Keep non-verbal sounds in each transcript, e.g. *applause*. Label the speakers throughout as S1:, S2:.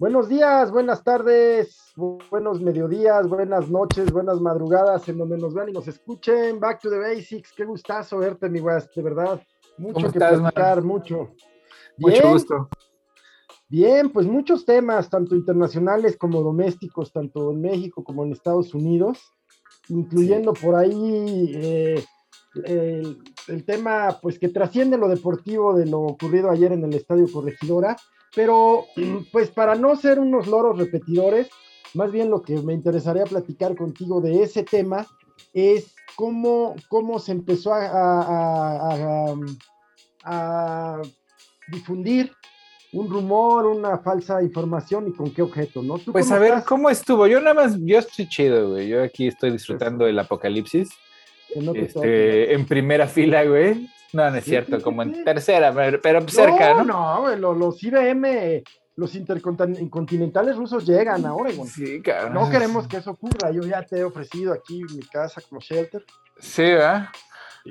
S1: Buenos días, buenas tardes, buenos mediodías, buenas noches, buenas madrugadas, en donde nos vean y nos escuchen. Back to the basics, qué gustazo verte, mi West, de verdad. Mucho que platicar, mucho.
S2: Mucho gusto.
S1: Bien, pues muchos temas, tanto internacionales como domésticos, tanto en México como en Estados Unidos, incluyendo por ahí eh, el, el, tema, pues que trasciende lo deportivo de lo ocurrido ayer en el Estadio Corregidora, pero *clears throat* pues para no ser unos loros repetidores, más bien lo que me interesaría platicar contigo de ese tema es cómo, cómo se empezó a, a, difundir un rumor, una falsa información y con qué objeto, ¿no?
S2: Pues a ver, ¿cómo estuvo? Yo nada más, yo estoy chido, güey. Yo aquí estoy disfrutando del apocalipsis. este, en primera fila, güey. No, no es cierto, como en tercera, pero, cerca, ¿no?
S1: No, no, los IBM, los intercontinentales rusos llegan a Oregon.
S2: Sí, cabrón.
S1: No queremos que eso ocurra. Yo ya te he ofrecido aquí mi casa como shelter.
S2: Sí, ¿verdad?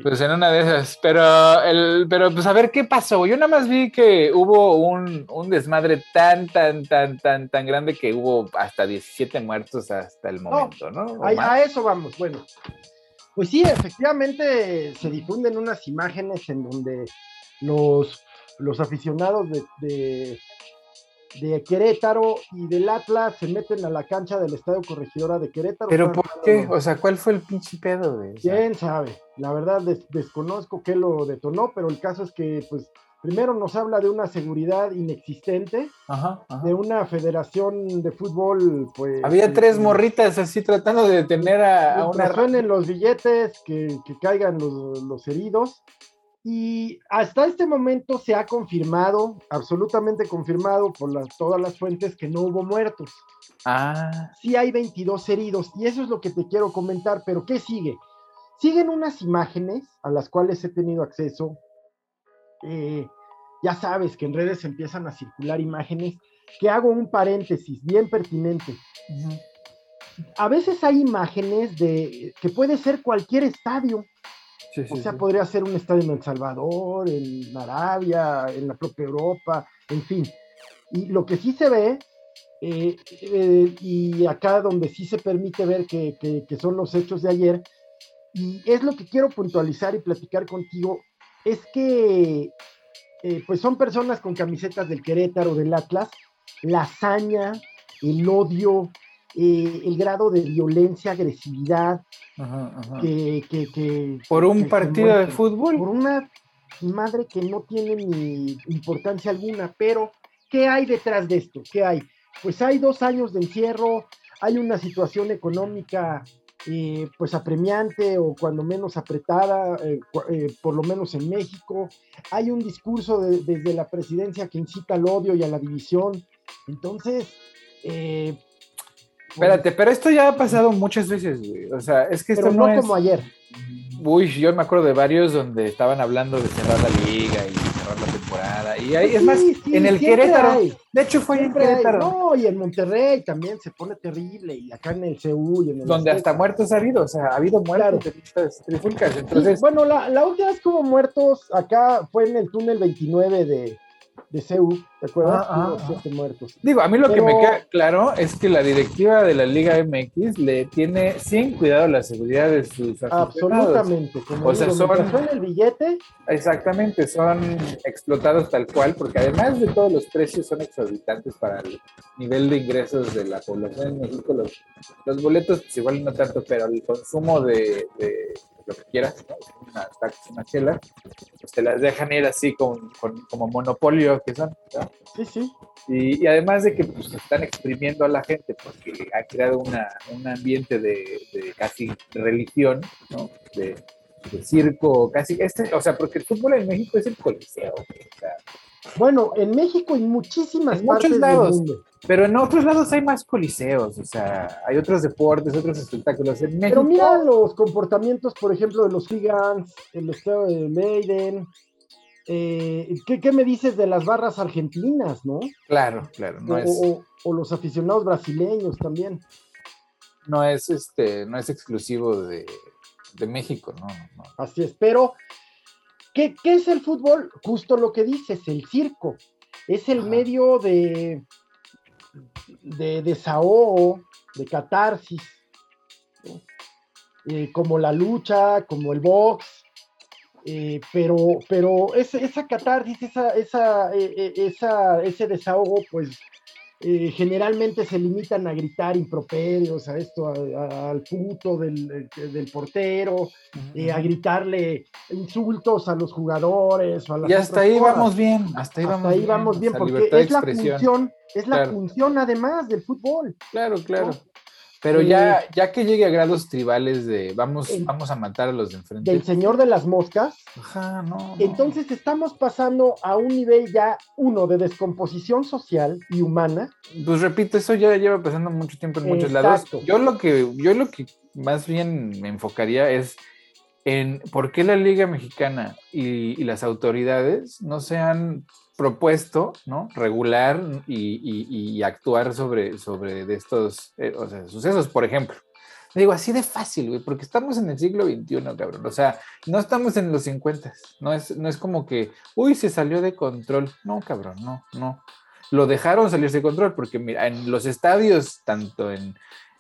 S2: Pues en una de esas, pero, el, pero pues a ver qué pasó. Yo nada más vi que hubo un, un desmadre tan, tan, tan, tan, tan grande que hubo hasta 17 muertos hasta el momento, ¿no?
S1: A, eso vamos. Bueno, pues sí, efectivamente se difunden unas imágenes en donde los, los aficionados de, de, Querétaro y del Atlas se meten a la cancha del Estadio Corregidora de Querétaro.
S2: ¿Pero por qué? O sea, ¿cuál fue el pinche pedo? De
S1: ¿Quién sabe? La verdad desconozco qué lo detonó, pero el caso es que pues primero nos habla de una seguridad inexistente, de una federación de fútbol, pues...
S2: Había tres morritas así tratando de detener a, a
S1: una... suenen los billetes, que, caigan los, heridos. Y hasta este momento se ha confirmado, absolutamente confirmado por todas las fuentes, que no hubo muertos.
S2: Ah.
S1: Sí hay 22 heridos, y eso es lo que te quiero comentar, pero ¿qué sigue? Siguen unas imágenes a las cuales he tenido acceso, eh, ya sabes que en redes empiezan a circular imágenes, que hago un paréntesis bien pertinente. A veces hay imágenes de que puede ser cualquier estadio. o sea, podría ser un estadio en El Salvador, en Arabia, en la propia Europa, en fin. Y lo que sí se ve, eh, eh, y acá donde sí se permite ver que, que son los hechos de ayer, y es lo que quiero puntualizar y platicar contigo, es que eh, pues son personas con camisetas del Querétaro, del Atlas, la hazaña, el odio, eh, el grado de violencia, agresividad, Que,
S2: por un partido de fútbol.
S1: Por una madre que no tiene ni importancia alguna, pero ¿qué hay detrás de esto? ¿Qué hay? Pues hay dos años de encierro, hay una situación económica eh, pues apremiante o cuando menos apretada, eh, eh, por lo menos en México. Hay un discurso desde la presidencia que incita al odio y a la división. Entonces...
S2: Espérate, pero esto ya ha pasado muchas veces, O sea, es que esto
S1: no, como ayer.
S2: Uy, yo me acuerdo de varios donde estaban hablando de cerrar la liga y cerrar la temporada. Y ahí, es más, en el Querétaro. De hecho, fue en Querétaro.
S1: no, y en Monterrey también se pone terrible. Y acá en el CU y en el
S2: Donde hasta muertos ha habido. O sea, ha habido muertos de trifulcas. Entonces.
S1: bueno, la, la última vez que hubo muertos acá fue en el túnel 29 de, de CEU, ¿te acuerdas? Ah, ah, ah. muertos.
S2: Digo, a mí lo que me queda claro es que la directiva de la Liga MX le tiene sin cuidado la seguridad de sus
S1: Absolutamente.
S2: o sea, son
S1: el billete.
S2: Exactamente, son explotados tal cual, porque además de todos los precios son exorbitantes para el nivel de ingresos de la población en México. Los, los boletos, pues igual no tanto, pero el consumo de lo que quieras, una, una chela, pues te las dejan ir así con, como monopolio que son.
S1: Sí, sí.
S2: Y, además de que pues, están exprimiendo a la gente porque ha creado una, un ambiente de, casi religión, ¿no? De, circo, casi, este, o sea, porque el fútbol en México es el coliseo. O sea,
S1: bueno, en México y muchísimas
S2: muchos lados, pero en otros lados hay más coliseos, o sea, hay otros deportes, otros espectáculos. En México,
S1: pero mira los comportamientos, por ejemplo, de los Gigants, el estado de Maiden. Eh, ¿qué, me dices de las barras argentinas, no?
S2: Claro, claro.
S1: No o, es... o, los aficionados brasileños también.
S2: No es este, no es exclusivo de, de México, no, no.
S1: Así es, pero ¿Qué, es el fútbol? Justo lo que dices, el circo. Es el medio de, de desahogo, de catarsis, eh, como la lucha, como el box, eh, pero, pero esa, esa catarsis, esa, esa, eh, esa, ese desahogo, pues generalmente se limitan a gritar improperios, a esto, al puto del, del portero, a gritarle insultos a los jugadores.
S2: y hasta ahí vamos bien, hasta
S1: ahí vamos bien, porque es la función, es la función además del fútbol.
S2: Claro, claro. Pero ya, ya que llegue a grados tribales de vamos, vamos a matar a los de enfrente.
S1: Del señor de las moscas. Ajá, no, Entonces estamos pasando a un nivel ya, uno, de descomposición social y humana.
S2: Pues repito, eso ya lleva pasando mucho tiempo en muchos lados. Yo lo que, yo lo que más bien me enfocaría es en por qué la Liga Mexicana y, y las autoridades no se han propuesto, ¿no? Regular y, actuar sobre, sobre de estos eh, sucesos, por ejemplo. Digo, así de fácil, güey, porque estamos en el siglo XXI, cabrón. O sea, no estamos en los 50. No es, no es como que, uy, se salió de control. No, cabrón, no, no. Lo dejaron salirse de control porque, mira, en los estadios, tanto en,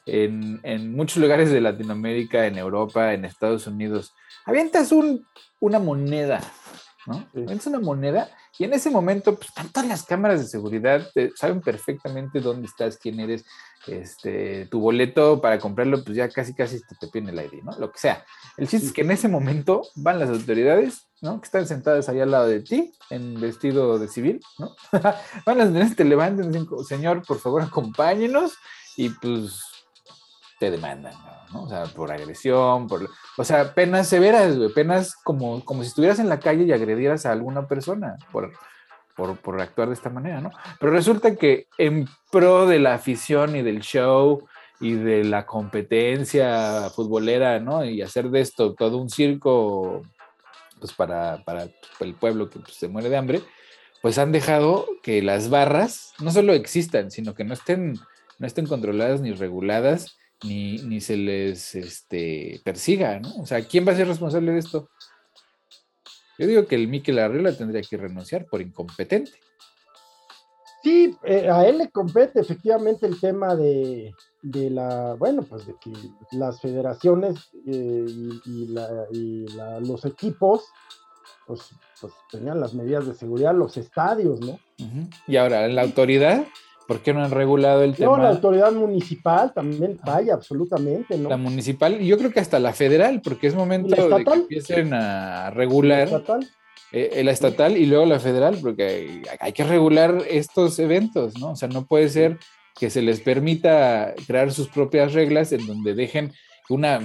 S2: en, muchos lugares de Latinoamérica, en Europa, en Estados Unidos, avientas un, una moneda, ¿no? Avientas una moneda y en ese momento, pues tantas las cámaras de seguridad saben perfectamente dónde estás, quién eres, este, tu boleto para comprarlo, pues ya casi casi te, te piden el ID, ¿no? Lo que sea. El chiste es que en ese momento van las autoridades, ¿no? Que están sentadas ahí al lado de ti, en vestido de civil, ¿no? *laughs* van las autoridades, te levantan señor, por favor, acompáñenos, y pues te demandan, ¿no? O sea, por agresión, por... O sea, penas severas, penas como, como si estuvieras en la calle y agredieras a alguna persona por, por, por, actuar de esta manera, ¿no? Pero resulta que en pro de la afición y del show y de la competencia futbolera, ¿no? Y hacer de esto todo un circo, pues para, para el pueblo que pues, se muere de hambre, pues han dejado que las barras no solo existan, sino que no estén, no estén controladas ni reguladas ni, ni se les este, persiga, ¿no? O sea, ¿quién va a ser responsable de esto? Yo digo que el Miquel Arriola tendría que renunciar por incompetente.
S1: Sí, eh, a él le compete efectivamente el tema de, de, la, bueno, pues de que las federaciones eh, y, los equipos, pues, pues, tenían las medidas de seguridad, los estadios, ¿no?
S2: Y ahora, la autoridad ¿Por qué no han regulado el tema?
S1: No, la autoridad municipal también falla absolutamente, ¿no?
S2: La municipal, y yo creo que hasta la federal, porque es momento de que empiecen a regular. ¿La estatal? Eh, la estatal y luego la federal, porque hay, que regular estos eventos, ¿no? O sea, no puede ser que se les permita crear sus propias reglas en donde dejen una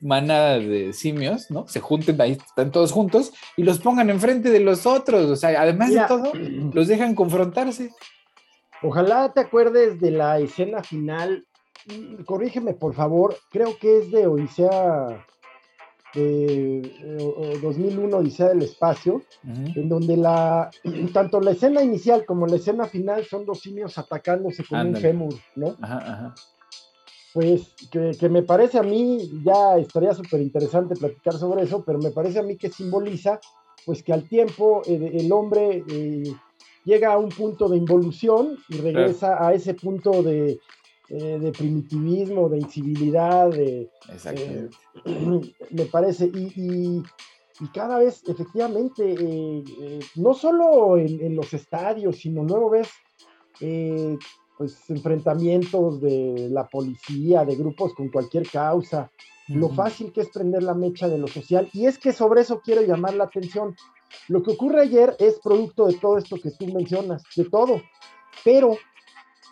S2: manada de simios, ¿no? Se junten ahí, están todos juntos y los pongan enfrente de los otros. O sea, además de todo, los dejan confrontarse.
S1: Ojalá te acuerdes de la escena final. Mm, corrígeme, por favor. Creo que es de Odisea de 2001, Odisea del Espacio, en donde la *clears throat* tanto la escena inicial como la escena final son dos simios atacándose con un fémur, ¿no? Ajá, ajá. Pues que, me parece a mí, ya estaría súper interesante platicar sobre eso, pero me parece a mí que simboliza, pues que al tiempo eh, el hombre eh, llega a un punto de involución y regresa a ese punto de, eh, primitivismo, de incivilidad, de, eh, *clears throat* me parece, y, cada vez efectivamente, eh, no solo en, los estadios, sino luego ves pues, enfrentamientos de la policía, de grupos con cualquier causa, lo fácil que es prender la mecha de lo social, y es que sobre eso quiero llamar la atención. Lo que ocurre ayer es producto de todo esto que tú mencionas, de todo, pero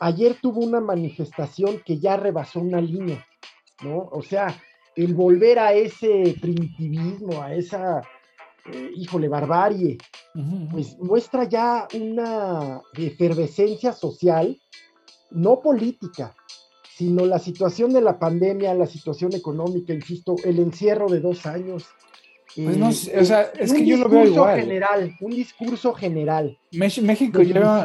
S1: ayer tuvo una manifestación que ya rebasó una línea, ¿no? O sea, el volver a ese primitivismo, a esa, eh, híjole, barbarie, pues muestra ya una efervescencia social, no política, sino la situación de la pandemia, la situación económica, insisto, el encierro de dos años,
S2: pues no, o sea, es que yo lo veo igual.
S1: General, un discurso general.
S2: México lleva.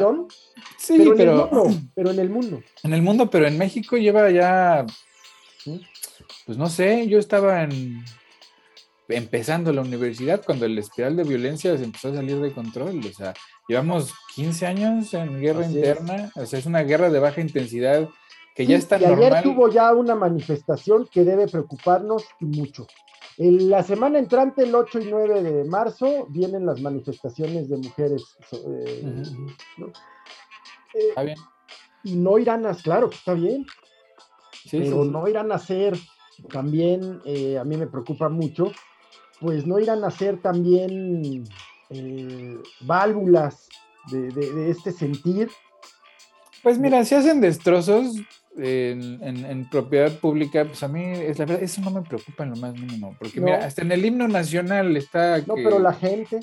S1: Sí, pero. En el mundo, pero en el mundo.
S2: En el mundo, pero en México lleva ya. Pues no sé, yo estaba en. empezando la universidad, cuando el espiral de violencia se empezó a salir de control. O sea, llevamos 15 años en guerra interna, o sea, es una guerra de baja intensidad que ya está
S1: y Ayer tuvo ya una manifestación que debe preocuparnos mucho. En la semana entrante, el 8 y 9 de marzo, vienen las manifestaciones de mujeres. Eh,
S2: está bien.
S1: Y no irán a, claro que está bien, pero no irán a ser también, eh, a mí me preocupa mucho, pues no irán a ser también eh, válvulas de, este sentir.
S2: Pues mira, si hacen destrozos en, propiedad pública, pues a mí, es la verdad, eso no me preocupa en lo más mínimo, porque mira, hasta en el himno nacional está...
S1: No, pero la gente...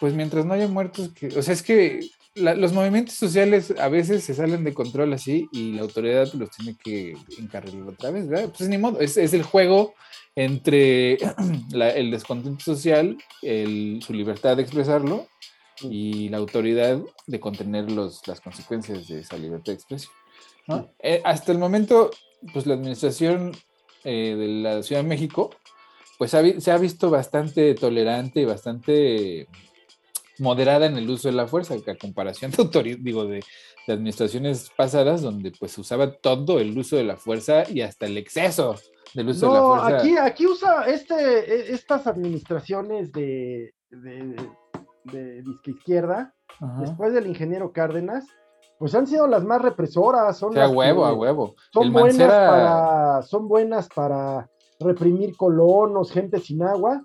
S2: Pues mientras no haya muertos, que, o sea, es que los movimientos sociales a veces se salen de control así y la autoridad los tiene que encarrilar otra vez, ¿verdad? Pues ni modo, es, el juego entre *clears throat* el descontento social, su libertad de expresarlo y la autoridad de contener los, las consecuencias de esa libertad de expresión. Eh, hasta el momento, pues la administración eh, de la Ciudad de México, pues se ha visto bastante tolerante y bastante moderada en el uso de la fuerza, a comparación de digo, de, administraciones pasadas, donde pues usaba todo el uso de la fuerza y hasta el exceso del uso de la fuerza.
S1: Aquí, aquí usa este, e, estas administraciones de, de, de, izquierda, después del ingeniero Cárdenas, pues han sido las más represoras. Son
S2: a huevo, a huevo.
S1: Son buenas, para, son buenas para reprimir colonos, gente sin agua,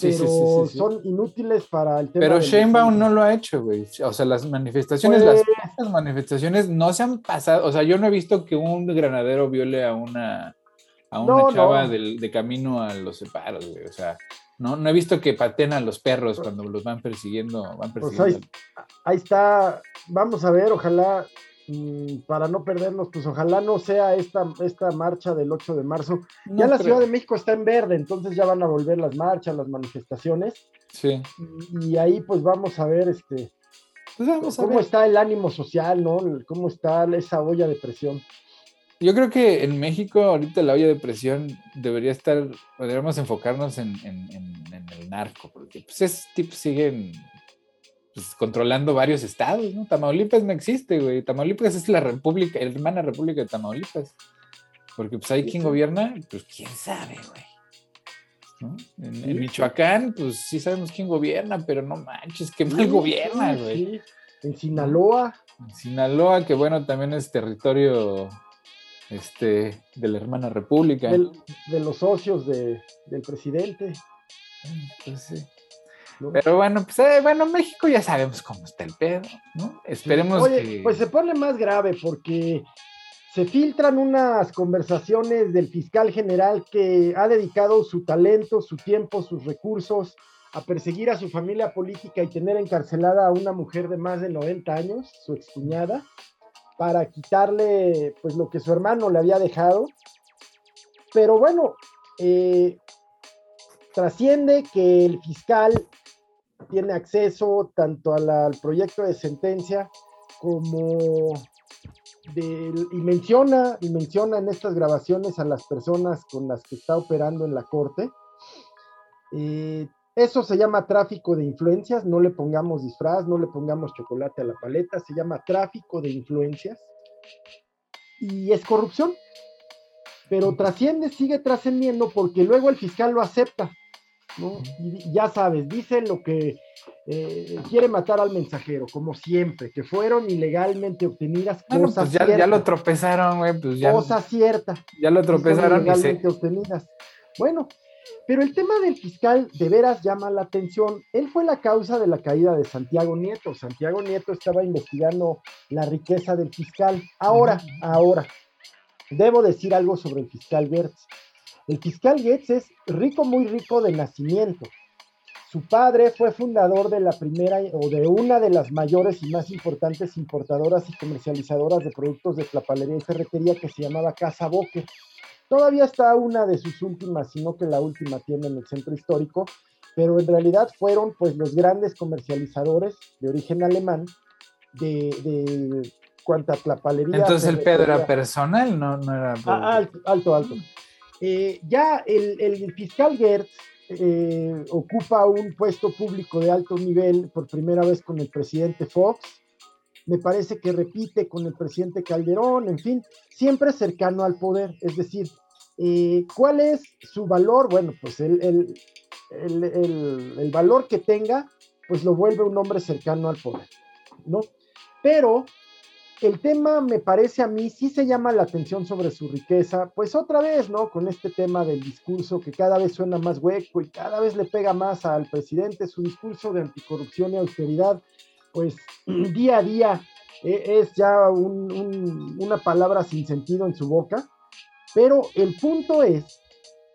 S1: pero son inútiles para el tema.
S2: Pero Sheinbaum no lo ha hecho, güey. O sea, las manifestaciones, las pues manifestaciones no se han pasado. O sea, yo no he visto que un granadero viole a una, a una chava de camino a los separos, güey. O sea, no, no he visto que paten a los perros cuando los van persiguiendo. Van
S1: pues persiguiendo. ahí está. Vamos a ver, ojalá Mm, para no perdernos, pues ojalá no sea esta, esta marcha del 8 de marzo. ya la Ciudad de México está en verde, entonces ya van a volver las marchas, las manifestaciones.
S2: Sí.
S1: Y, ahí pues vamos a ver este pues cómo está el ánimo social, ¿no? Cómo está esa olla de presión.
S2: Yo creo que en México ahorita la olla de presión debería estar, podríamos enfocarnos en, el narco, porque pues esos tipos siguen pues, controlando varios estados, ¿no? Tamaulipas no existe, güey. Tamaulipas es la república, la hermana república de Tamaulipas. Porque pues ahí quien gobierna, pues quién sabe, güey. En, Michoacán, pues sí sabemos quién gobierna, pero no manches, qué mal gobierna, güey.
S1: En Sinaloa.
S2: En Sinaloa, que bueno, también es territorio este, de la hermana república.
S1: de los socios del presidente.
S2: Pues sí. Pero bueno, pues eh, bueno, México ya sabemos cómo está el pedo, ¿no? Esperemos
S1: Oye, Pues se pone más grave porque se filtran unas conversaciones del fiscal general que ha dedicado su talento, su tiempo, sus recursos a perseguir a su familia política y tener encarcelada a una mujer de más de 90 años, su excuñada, para quitarle pues lo que su hermano le había dejado. Pero bueno, eh, trasciende que el fiscal tiene acceso tanto al proyecto de sentencia como de, y menciona y menciona en estas grabaciones a las personas con las que está operando en la corte. Eh, eso se llama tráfico de influencias, no le pongamos disfraz, no le pongamos chocolate a la paleta, se llama tráfico de influencias y es corrupción. Pero trasciende, sigue trascendiendo porque luego el fiscal lo acepta y ya sabes, dice lo que eh, quiere matar al mensajero, como siempre, que fueron ilegalmente obtenidas
S2: cosas pues ya, ya, lo tropezaron, güey, pues ya.
S1: Cosa cierta.
S2: Ya lo tropezaron.
S1: Ilegalmente obtenidas. Bueno, pero el tema del fiscal de veras llama la atención. Él fue la causa de la caída de Santiago Nieto. Santiago Nieto estaba investigando la riqueza del fiscal. Ahora, ahora, debo decir algo sobre el fiscal Gertz. El fiscal Goetz es rico, muy rico de nacimiento. Su padre fue fundador de la primera o de una de las mayores y más importantes importadoras y comercializadoras de productos de tlapalería y ferretería que se llamaba Casa Boque. Todavía está una de sus últimas, sino que la última tiene en el centro histórico, pero en realidad fueron pues los grandes comercializadores de origen alemán de, de cuanta tlapalería.
S2: Entonces el Pedro era personal, no, no era...
S1: Ah, alto, alto, alto. Eh, ya el, fiscal Gertz eh, ocupa un puesto público de alto nivel por primera vez con el presidente Fox. Me parece que repite con el presidente Calderón, en fin, siempre cercano al poder. Es decir, eh, ¿cuál es su valor? Bueno, pues el, el, el, el, valor que tenga, pues lo vuelve un hombre cercano al poder, ¿no? Pero el tema me parece a mí, sí se llama la atención sobre su riqueza, pues otra vez, ¿no? Con este tema del discurso que cada vez suena más hueco y cada vez le pega más al presidente, su discurso de anticorrupción y austeridad, pues *clears throat* día a día eh, es ya una palabra sin sentido en su boca, pero el punto es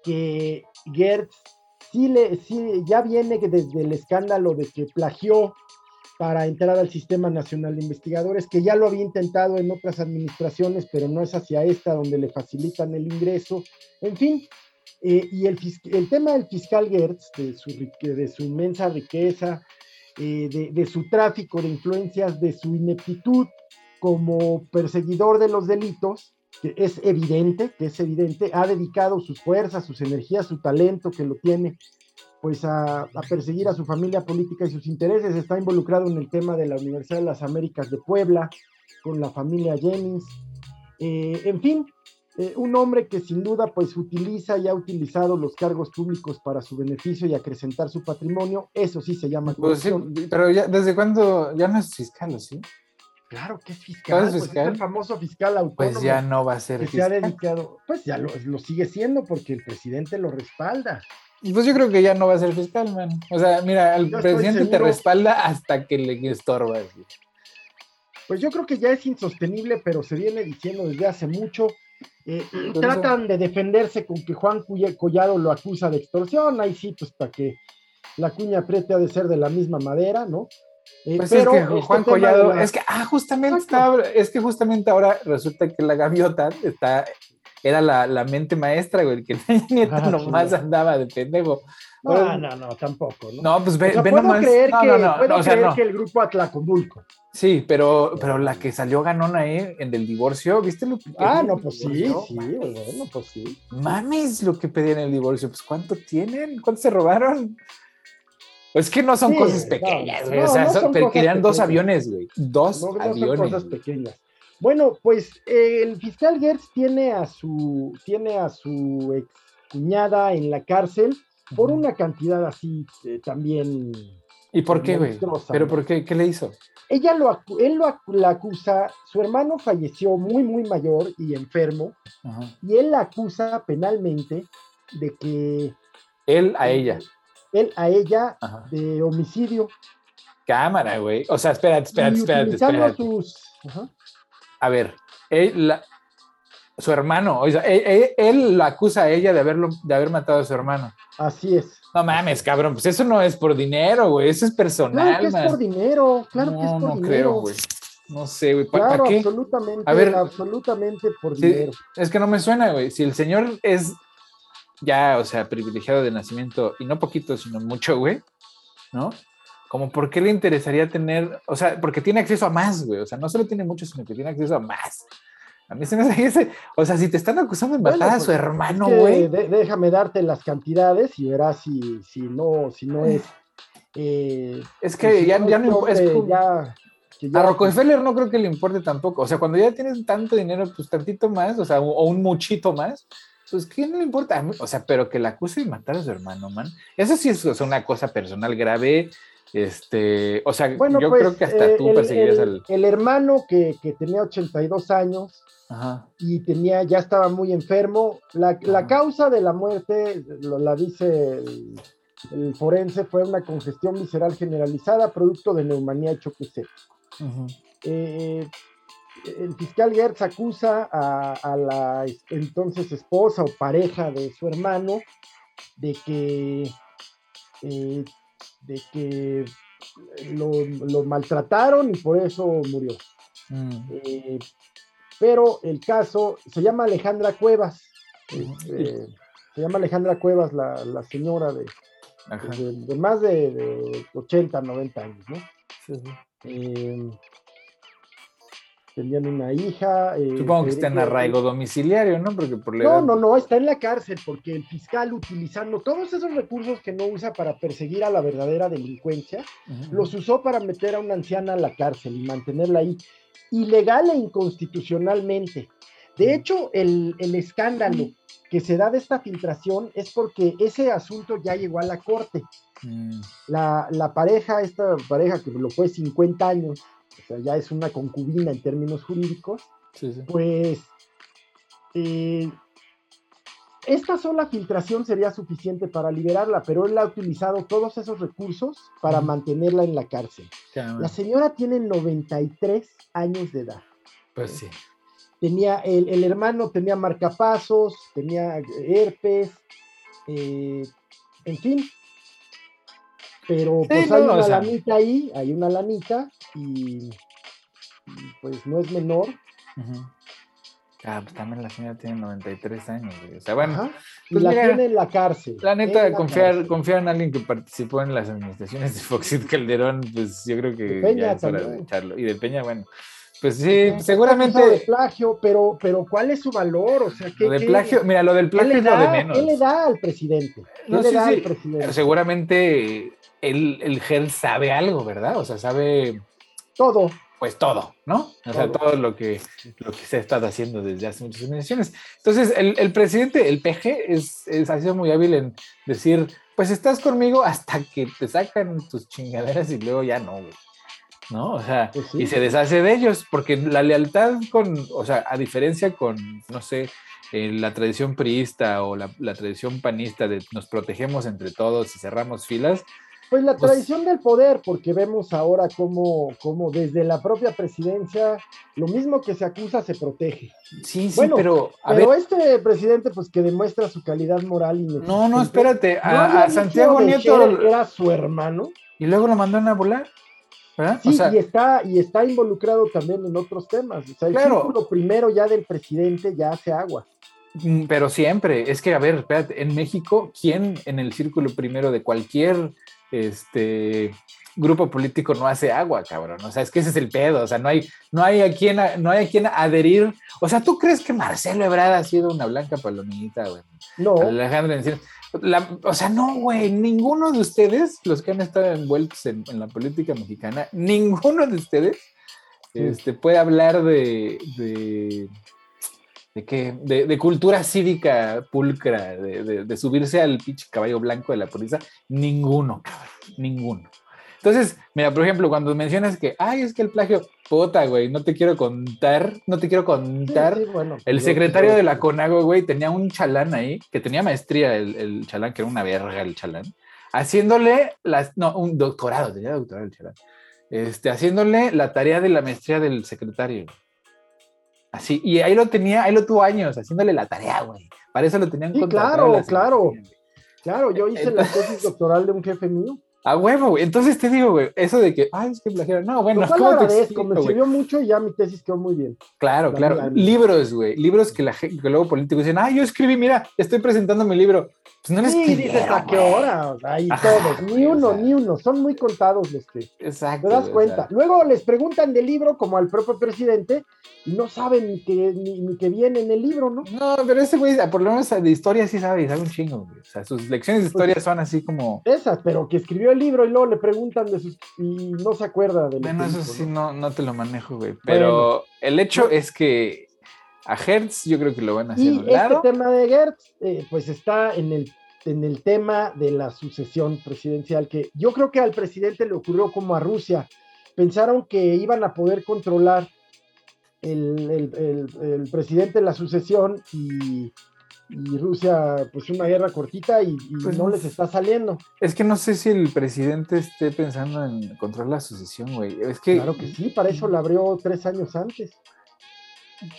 S1: que Gertz sí, le, sí ya viene desde el escándalo de que plagió para entrar al Sistema Nacional de Investigadores, que ya lo había intentado en otras administraciones, pero no es hacia esta donde le facilitan el ingreso. En fin, eh, y el, el, tema del fiscal Gertz, de su, de su inmensa riqueza, eh, de, de, su tráfico de influencias, de su ineptitud como perseguidor de los delitos, que es evidente, que es evidente, ha dedicado sus fuerzas, sus energías, su talento que lo tiene pues a, perseguir a su familia política y sus intereses. Está involucrado en el tema de la Universidad de las Américas de Puebla, con la familia Jennings. Eh, en fin, eh, un hombre que sin duda pues utiliza y ha utilizado los cargos públicos para su beneficio y acrecentar su patrimonio. Eso sí se llama
S2: pues pero ya, ¿desde cuándo ya no es fiscal, sí?
S1: Claro que es fiscal,
S2: es, fiscal?
S1: Pues el famoso fiscal autónomo.
S2: Pues ya no va a ser
S1: fiscal. Se ha dedicado, pues ya lo, lo sigue siendo porque el presidente lo respalda.
S2: Pues yo creo que ya no va a ser fiscal, man. O sea, mira, el presidente te respalda hasta que le estorbas.
S1: Pues yo creo que ya es insostenible, pero se viene diciendo desde hace mucho. Eh, tratan de defenderse con que Juan Collado lo acusa de extorsión. Ahí sí, pues para que la cuña apriete ha de ser de la misma madera, ¿no?
S2: Eh, pues pero es que este Juan Collado, es que, ah, justamente, es que justamente ahora resulta que la gaviota está era la, la mente maestra, güey, que *laughs* Nieto ah, nomás andaba de pendejo.
S1: No, no, no, tampoco. No,
S2: no pues ve,
S1: o
S2: ve
S1: puedo
S2: nomás.
S1: Creer
S2: no,
S1: que,
S2: no, no,
S1: puedo
S2: o sea,
S1: creer
S2: no.
S1: que el grupo Atlacomulco.
S2: Sí, pero, pero la que salió ganona ahí en el divorcio, ¿viste lo que
S1: Ah, no, pues sí, sí, bueno, pues sí.
S2: Mames, lo que pedían en el divorcio, pues ¿cuánto tienen? ¿Cuánto se robaron? Es que no son
S1: Sí,
S2: cosas
S1: no,
S2: pequeñas, güey. o sea,
S1: no
S2: son-
S1: son
S2: querían dos aviones, güey. Dos
S1: No, no son
S2: aviones.
S1: cosas pequeñas. Bueno, pues eh, el fiscal Gertz tiene a su, tiene a su ex cuñada en la cárcel por una cantidad así eh, también.
S2: ¿Y por qué, güey? ¿Pero por qué? ¿Qué le hizo?
S1: Ella lo, él lo la acusa, su hermano falleció muy, muy mayor y enfermo,
S2: Ajá.
S1: y él la acusa penalmente de que
S2: Él a ella.
S1: Él a ella
S2: Ajá.
S1: de homicidio.
S2: Cámara, güey. O sea, espérate, espérate,
S1: y
S2: espérate,
S1: utilizando
S2: espérate.
S1: sus. ajá.
S2: A ver, él, la- su hermano, o sea, él, la acusa a ella de, haberlo, de haber matado a su hermano.
S1: Así es.
S2: No mames, cabrón, pues eso no es por dinero, güey, eso es personal,
S1: Claro que es por dinero, claro
S2: no,
S1: que es por
S2: no
S1: dinero.
S2: creo, güey. No sé, güey. ¿Para
S1: Claro,
S2: qué?
S1: absolutamente,
S2: A ver.
S1: absolutamente por
S2: Sí,
S1: dinero.
S2: es que no me suena, güey. Si el señor es ya, o sea, privilegiado de nacimiento, y no poquito, sino mucho, güey, ¿no? Como, ¿por qué le interesaría tener, o sea, porque tiene acceso a más, güey? O sea, no solo tiene mucho, sino que tiene acceso a más. A mí se me hace ese, o sea, si te están acusando de matar
S1: Bueno,
S2: a su
S1: pues,
S2: hermano,
S1: Es que
S2: güey.
S1: déjame darte las cantidades y verás si, si no, si no es. eh,
S2: Es
S1: si
S2: que ya,
S1: no
S2: ya no es como-
S1: ya- que
S2: A Rockefeller no creo que le importe tampoco. O sea, cuando ya tienes tanto dinero, pues tantito más, o sea, o un muchito más, pues ¿quién le importa? O sea, pero que la acuse de matar a su hermano, man. Eso sí es, una cosa personal grave. Este, o sea,
S1: Bueno,
S2: yo
S1: pues,
S2: creo que hasta
S1: eh,
S2: tú
S1: el,
S2: perseguirías
S1: el-
S2: al.
S1: el hermano que, que tenía 82 años
S2: Ajá.
S1: y tenía, ya estaba muy enfermo. La, la causa de la muerte, lo, la dice el, el forense, fue una congestión visceral generalizada, producto de neumonía y choque seco. Eh, el fiscal Gertz acusa a, a la es- entonces esposa o pareja de su hermano de que, eh, de que lo, lo maltrataron y por eso murió.
S2: Mm.
S1: Eh, pero el caso se llama Alejandra Cuevas. Este, se llama Alejandra Cuevas, la, la señora de, de, de más de, de 80, 90 años, ¿no?
S2: Sí, sí.
S1: Tenían una hija.
S2: eh, Supongo que está en arraigo domiciliario, ¿no? Porque por
S1: No, no, no, está en la cárcel porque el fiscal utilizando todos esos recursos que no usa para perseguir a la verdadera delincuencia, los usó para meter a una anciana a la cárcel y mantenerla ahí, ilegal e inconstitucionalmente. De hecho, el, el escándalo que se da de esta filtración es porque ese asunto ya llegó a la corte. Mm. La, la, pareja, esta pareja que lo fue 50 años, o sea, ya es una concubina en términos jurídicos, pues eh, esta sola filtración sería suficiente para liberarla, pero él ha utilizado todos esos recursos para mantenerla en la cárcel. La señora tiene 93 años de edad.
S2: Pues sí
S1: tenía, el, el hermano tenía marcapasos, tenía herpes, eh, en fin. Pero pues hay una lanita ahí, hay una lanita y, pues no es menor.
S2: Ah, pues también la señora tiene 93 años, O sea, bueno.
S1: Pues la tiene en la cárcel.
S2: La neta, confiar, confiar en alguien que participó en las administraciones de *laughs* Foxit Calderón, pues yo creo que ya es hora de echarlo. Y de Peña, bueno. Pues sí, seguramente.
S1: De plagio, pero, pero ¿cuál es su valor? O sea, ¿qué,
S2: lo del plagio, mira, lo del plagio es lo de menos.
S1: ¿Qué le da al presidente? ¿Qué
S2: le da al presidente? Seguramente el, el GEL sabe algo, ¿verdad? O sea, sabe.
S1: Todo.
S2: Pues todo, ¿no? O sea, todo lo que, lo que se ha estado haciendo desde hace muchas generaciones. Entonces, el, el presidente, el PG, es, es, ha sido muy hábil en decir, pues estás conmigo hasta que te sacan tus chingaderas y luego ya no, güey. ¿no? O sea, pues y se deshace de ellos, porque la lealtad con, o sea, a diferencia con, no sé, eh, la tradición priista o la, tradición panista de nos protegemos entre todos y cerramos filas.
S1: Pues la pues tradición del poder, porque vemos ahora cómo, cómo, desde la propia presidencia, lo mismo que se acusa se protege.
S2: Sí, sí, pero...
S1: A pero este presidente, pues que demuestra su calidad moral. Y
S2: no, no, espérate, a, Santiago Nieto...
S1: Era su hermano.
S2: Y luego lo mandaron a volar.
S1: Sí, y, está, y está involucrado también en otros temas. O sea, el círculo primero ya del presidente ya hace agua.
S2: Mm, pero siempre, es que, a ver, espérate, en México, ¿quién en el círculo primero de cualquier este, grupo político no hace agua, cabrón? O sea, es que ese es el pedo, o sea, no hay, no hay, a, quien, no hay a quien adherir. O sea, ¿tú crees que Marcelo Ebrard ha sido una blanca palomita, güey?
S1: No.
S2: Alejandro o sea, no, güey, ninguno de ustedes, los que han estado envueltos en, la política mexicana, ninguno de ustedes este, puede hablar de, de, de qué, de, cultura cívica pulcra, de, subirse al pinche caballo blanco de la policía, ninguno, cabrón, ninguno. Entonces, mira, por ejemplo, cuando mencionas que, ay, es que el plagio, puta, güey, no te quiero contar, no te quiero contar. bueno, el secretario de la CONAGO, güey, tenía un chalán ahí, que tenía maestría el, el, chalán, que era una verga el chalán, haciéndole las, no, un doctorado, tenía doctorado el chalán, este, haciéndole la tarea de la maestría del secretario. Así, y ahí lo tenía, ahí lo tuvo años, haciéndole la tarea, güey. Para eso lo tenían
S1: sí, Claro, claro. Claro, yo hice la tesis doctoral de un jefe mío.
S2: A huevo, güey. Entonces te digo, güey, eso de que, ay, es que plagiaron. No, bueno,
S1: pues ¿cómo te explico, Me sirvió mucho y ya mi tesis quedó muy bien.
S2: Claro, claro. Libros, güey. Libros que, la, que luego políticos dicen, ay, yo escribí, mira, estoy presentando mi libro.
S1: Pues no les sí, dices, ¿a qué hora? Ahí todos. Ni uno, ni uno. Son muy contados los que.
S2: Exacto.
S1: ¿Te das cuenta? Luego les preguntan del libro, como al propio presidente, y no saben ni que, ni, que viene en el libro, ¿no?
S2: No, pero ese güey, por lo menos de historia sí sabe, y sabe un chingo, güey. O sea, sus lecciones de pues historia son así como.
S1: Esas, pero que escribió el libro y luego le preguntan de sus. y no se acuerda de
S2: Bueno, eso sí, ¿no? no, te lo manejo, güey. Pero el hecho es que a Hertz yo creo que lo van a hacer. Y
S1: este tema de Hertz, eh, pues está en el en el tema de la sucesión presidencial, que yo creo que al presidente le ocurrió como a Rusia. Pensaron que iban a poder controlar el, el, presidente de la sucesión y, Rusia, pues una guerra cortita y, pues no les está saliendo.
S2: Es que no sé si el presidente esté pensando en controlar la sucesión, güey. Es que...
S1: Claro que sí, para eso la abrió tres años antes.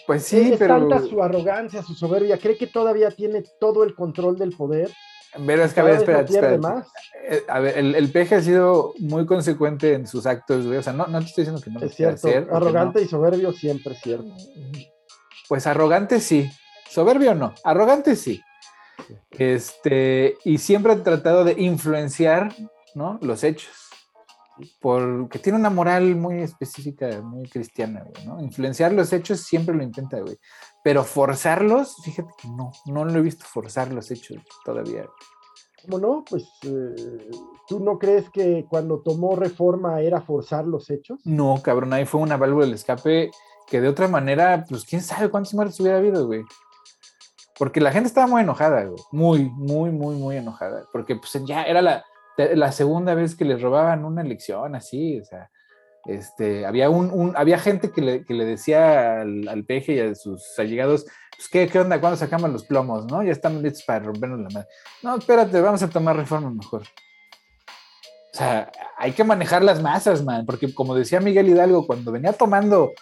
S2: Pues sí,
S1: es
S2: pero...
S1: tanta su arrogancia, su soberbia, cree que todavía tiene todo el control del poder
S2: pero es que, a ver, espérate, eh, A ver, el, el, peje ha sido muy consecuente en sus actos, güey. O sea, no, no te estoy diciendo que no
S1: es cierto. arrogante y soberbio siempre es cierto.
S2: Pues arrogante sí. Soberbio no. Arrogante sí. Este, y siempre ha tratado de influenciar, ¿no? Los hechos. Porque tiene una moral muy específica, muy cristiana, güey, ¿no? Influenciar los hechos siempre lo intenta, güey. Pero forzarlos, fíjate que no, no lo he visto forzar los hechos todavía.
S1: ¿Cómo no? Pues, eh, ¿tú no crees que cuando tomó reforma era forzar los hechos?
S2: No, cabrón, ahí fue una válvula del escape que de otra manera, pues quién sabe cuántos muertos hubiera habido, güey. Porque la gente estaba muy enojada, güey. Muy, muy, muy, muy enojada. Porque pues ya era la, la segunda vez que les robaban una elección así, o sea, este, había, un, había gente que le, que le decía al, peje y a sus allegados, pues, ¿qué, ¿qué onda? ¿Cuándo sacamos los plomos? ¿No? Ya están listos para rompernos la madre. No, espérate, vamos a tomar reforma mejor. O sea, hay que manejar las masas, man, porque como decía Miguel Hidalgo, cuando venía tomando,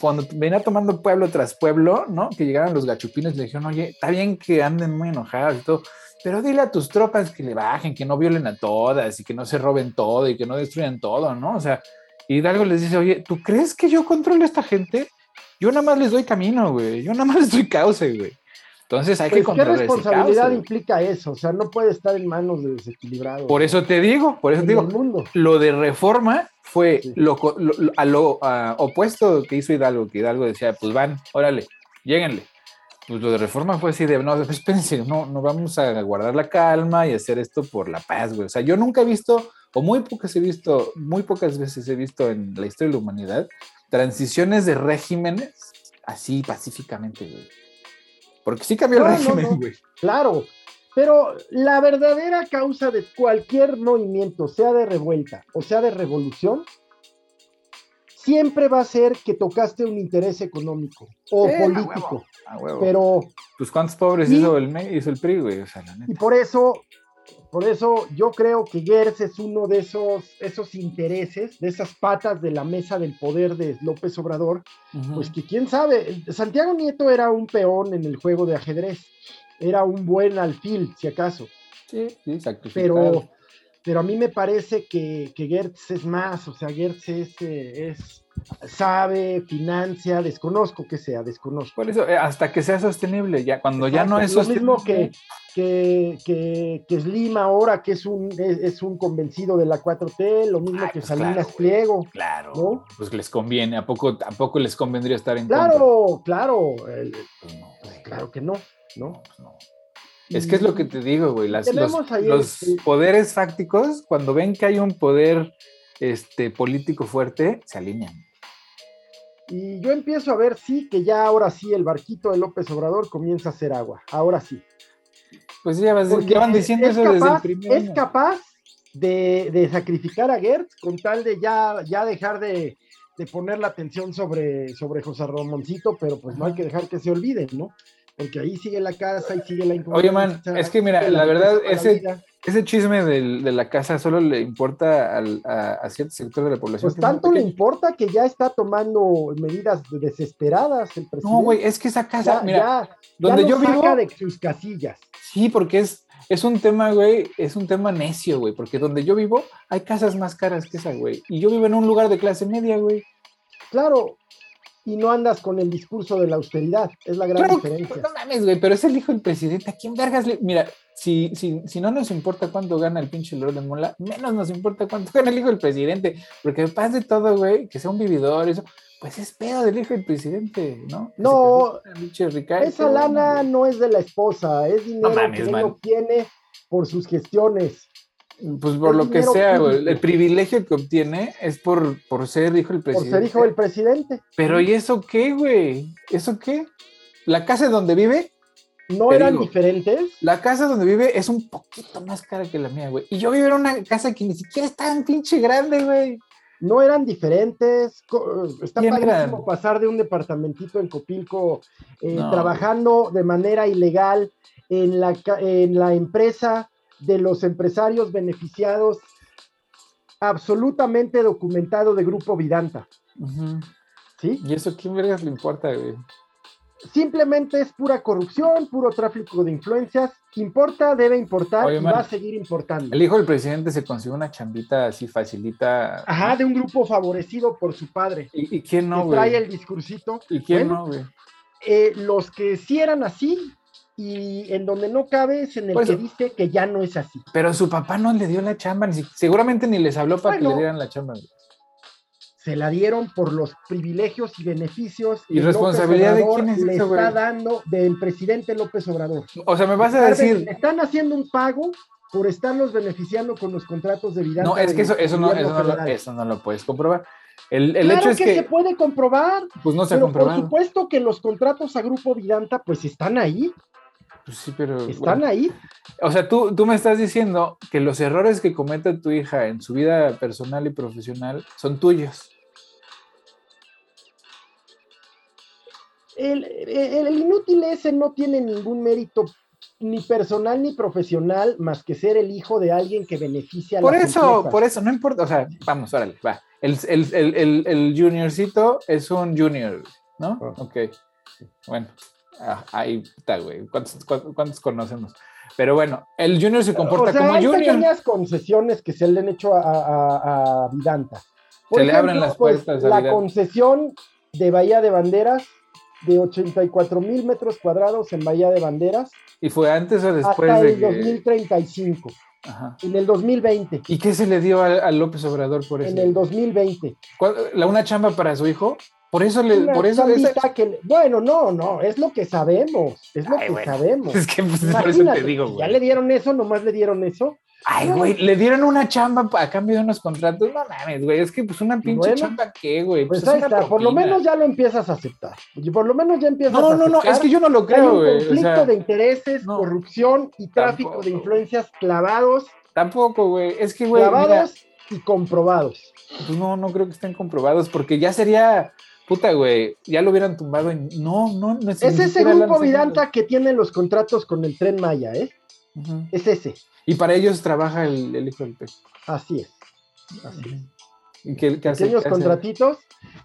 S2: cuando venía tomando pueblo tras pueblo, ¿no? Que llegaron los gachupines, le dijeron, oye, está bien que anden muy enojados y todo, pero dile a tus tropas que le bajen, que no violen a todas y que no se roben todo y que no destruyan todo, ¿no? O sea, Hidalgo les dice, oye, ¿tú crees que yo controlo a esta gente? Yo nada más les doy camino, güey. Yo nada más *laughs* les doy cauce, güey. Entonces hay que
S1: pues, controlar ¿Qué responsabilidad implica eso? O sea, no puede estar en manos de desequilibrados.
S2: Por eso te digo, por eso te digo, lo de reforma fue lo, a lo opuesto que hizo Hidalgo, que Hidalgo decía, pues van, órale, lléguenle pues lo de reforma fue así de, no, *laughs* espérense, no, no vamos a guardar la calma y hacer esto por la paz, güey. O sea, yo nunca he visto, o muy pocas he visto, muy pocas veces he visto en la historia de la humanidad, transiciones de regímenes así pacíficamente, güey. Porque sí cambió el régimen, güey.
S1: Claro, pero la verdadera causa de cualquier movimiento, sea de revuelta o sea de revolución, siempre va a ser que tocaste un interés económico o político. Pero.
S2: Pues cuántos pobres hizo, el, hizo el PRI, güey.
S1: Y por eso, por eso yo creo que Gers es uno de esos, esos intereses, de esas patas de la mesa del poder de López Obrador. Pues que quién sabe, Santiago Nieto era un peón en el juego de ajedrez. Era un buen alfil, si acaso.
S2: Sí, sí, exacto.
S1: Pero pero a mí me parece que, que Gertz es más, o sea, Gertz es, eh, sabe, financia, desconozco que sea, desconozco.
S2: Por eso, eh, hasta que sea sostenible, ya cuando ya no es
S1: sostenible. Lo mismo que, que, que, que Slim ahora, que es un, es, un convencido de la 4T, lo mismo que pues Salinas Pliego.
S2: Claro, pues les conviene, ¿a poco, ¿a poco les convendría estar en
S1: claro, Claro, claro, pues claro que no, ¿no? Pues no.
S2: Es que es lo que te digo, güey. los, poderes fácticos, cuando ven que hay un poder este, político fuerte, se alinean.
S1: Y yo empiezo a ver, sí, que ya ahora sí el barquito de López Obrador comienza a hacer agua. Ahora sí.
S2: Pues ya, van diciendo eso desde el primer
S1: Es capaz de, sacrificar a Gertz con tal de ya, ya dejar de, poner la atención sobre, sobre José Ramoncito, pero pues no hay que dejar que se olvide, ¿no? Porque ahí sigue la casa y sigue la
S2: Oye, man, es que mira, la, verdad, ese, ese chisme de, la casa solo le importa a, cierto sector de la población.
S1: Pues tanto le importa que ya está tomando medidas desesperadas el presidente.
S2: No, güey, es que esa casa, mira, donde yo vivo.
S1: de sus casillas.
S2: Sí, porque es, es un tema, güey, es un tema necio, güey, porque donde yo vivo hay casas más caras que esa, güey. Y yo vivo en un lugar de clase media, güey.
S1: Claro, y no andas con el discurso de la austeridad. Es la gran diferencia.
S2: No mames, güey, pero es el hijo del presidente. ¿A quién vergas le.? Mira, si, si, si no nos importa cuánto gana el pinche Lord de Mola, menos nos importa cuánto *laughs* gana el hijo del presidente. Porque paz de todo, güey, que sea un vividor, eso, pues es pedo del hijo del presidente, ¿no?
S1: No, esa lana no es de la esposa, es dinero que uno tiene por sus gestiones.
S2: Pues por lo que sea, el privilegio que obtiene es por, por ser hijo del presidente.
S1: Por ser hijo del presidente.
S2: Pero ¿y eso qué, güey? ¿Eso qué? ¿La casa donde vive?
S1: ¿No eran diferentes?
S2: La casa donde vive es un poquito más cara que la mía, güey. Y yo vivo en una casa que ni siquiera es tan pinche grande, güey.
S1: No eran diferentes. Está padrísimo pasar de un departamentito en Copilco eh, trabajando de manera ilegal en la, en la empresa de los empresarios beneficiados absolutamente documentado de Grupo Vidanta. ¿Sí?
S2: ¿Y eso quién vergas le importa, güey?
S1: Simplemente es pura corrupción, puro tráfico de influencias. Importa, debe importar y va a seguir importando.
S2: El hijo del presidente se consiguió una chambita así facilita.
S1: Ajá, de un grupo favorecido por su padre.
S2: ¿Y, quién no, güey?
S1: Trae el discursito.
S2: ¿Y quién no, güey?
S1: Eh, los que sí eran así, y en donde no cabe es en el
S2: Por
S1: que dice que ya no es así.
S2: Pero su papá no le dio la chamba, ni seguramente ni les habló para que le dieran la chamba.
S1: Se la dieron por los privilegios y beneficios
S2: ¿Y responsabilidad de quién es
S1: le
S2: eso,
S1: está dando del presidente López Obrador.
S2: O sea, me vas a decir,
S1: están haciendo un pago por estarlos beneficiando con los contratos de vida.
S2: no, es que eso, eso, no, eso, no, lo, eso no lo puedes comprobar. El, el
S1: claro
S2: hecho es
S1: que,
S2: que,
S1: se puede comprobar,
S2: pues no se ha
S1: por supuesto que los contratos a Grupo Vidanta pues están ahí,
S2: Pues sí, pero.
S1: están
S2: bueno.
S1: ahí.
S2: O sea, tú, tú me estás diciendo que los errores que comete tu hija en su vida personal y profesional son tuyos.
S1: El, el- el inútil ese no tiene ningún mérito ni personal ni profesional más que ser el hijo de alguien que beneficia a
S2: Por
S1: las
S2: eso,
S1: empresas.
S2: por eso, no importa. O sea, vamos, órale, va. El, el, el, el, el juniorcito es un junior, ¿no?
S1: Ah.
S2: Ok. Bueno, ah, ahí está, güey. ¿Cuántos, cuántos, conocemos? Pero bueno, el junior se comporta
S1: o sea,
S2: como
S1: hay
S2: junior.
S1: pequeñas concesiones que se le han hecho a, a- a Vidanta.
S2: Se le abren las
S1: pues,
S2: puertas a
S1: La
S2: Vidanta.
S1: concesión de Bahía de Banderas de 84 mil metros cuadrados en Bahía de Banderas
S2: ¿Y fue antes o después
S1: hasta
S2: de
S1: el
S2: que.?
S1: 2035,
S2: Ajá.
S1: en el 2020,
S2: ¿Y qué se le dio a, a López Obrador por eso?
S1: en el 2020.
S2: ¿Cuál- ¿La una chamba para su hijo? Por eso le, por eso esa-
S1: que bueno, no, no, es lo que sabemos, es lo
S2: Ay,
S1: que
S2: bueno.
S1: sabemos. *laughs*
S2: es que pues, por eso te digo, güey.
S1: ya le dieron eso, nomás le dieron eso.
S2: Ay, güey, le dieron una chamba a cambio de unos contratos. No mames, güey, es que pues una pinche
S1: Bueno,
S2: chamba qué, güey.
S1: Pues
S2: es
S1: ahí está, por lo menos ya lo empiezas a aceptar. Y por lo menos ya empiezas
S2: No,
S1: a
S2: no, no,
S1: aceptar
S2: es que yo no lo creo,
S1: un
S2: güey. O
S1: conflicto
S2: sea,
S1: de intereses,
S2: no.
S1: corrupción y tráfico
S2: Tampoco,
S1: de influencias clavados,
S2: tampoco, güey. Es que, güey, mira,
S1: clavados y comprobados.
S2: pues no, no creo que estén comprobados porque ya sería, puta, güey, ya lo hubieran tumbado en... No, no, no es
S1: Es ese grupo. Vidanta que tiene los contratos con el Tren Maya, ¿eh? Es ese.
S2: Y para ellos trabaja el, el hijo del pez.
S1: Así es. Así es.
S2: ¿Y qué, qué hace-
S1: Pequeños
S2: qué hace?
S1: contratitos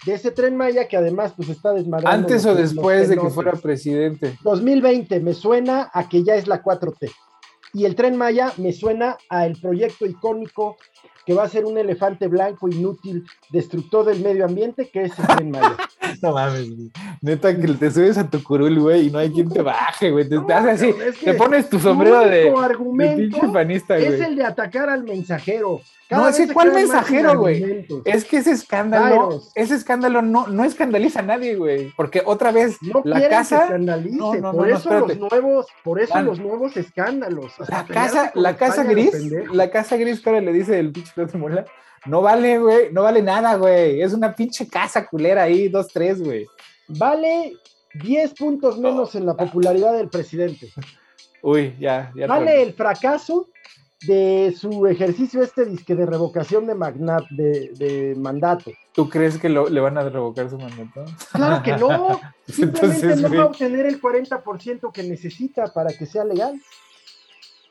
S1: de ese Tren Maya que además pues está desmadrando.
S2: Antes o después de que fuera presidente.
S1: 2020 me suena a que ya es la 4T. Y el tren Maya me suena a el proyecto icónico que va a ser un elefante blanco inútil, destructor del medio ambiente, que es el tren Maya. *laughs*
S2: No mames, güey. Neta que te subes a tu curul, güey, y no hay quien te baje, güey. Te, te haces así,
S1: Es
S2: te
S1: que
S2: pones tu sombrero de, de pinche panista,
S1: es
S2: güey.
S1: el de atacar al mensajero.
S2: No, es que
S1: vez se
S2: ¿cuál mensajero, güey? Es que ese escándalo, ese escándalo no, no escandaliza a nadie, güey. Porque otra vez,
S1: No
S2: la
S1: que
S2: casa,
S1: escandalice,
S2: No, no,
S1: por
S2: no, no,
S1: eso los nuevos, por eso
S2: Juan.
S1: los nuevos escándalos. O sea,
S2: la casa, la casa gris, la casa gris que ahora le dice el pinche *laughs* Mola, no vale, güey, no vale nada, güey. Es una pinche casa culera ahí, dos, tres, güey.
S1: Vale 10 puntos menos en la popularidad del presidente.
S2: Uy, ya, ya.
S1: Vale el fracaso de su ejercicio este disque de revocación de, magna- de, de mandato.
S2: ¿Tú crees que lo- le van a revocar su mandato?
S1: Claro que no. *laughs* Simplemente
S2: Entonces,
S1: no va a obtener el 40% que necesita para que sea legal.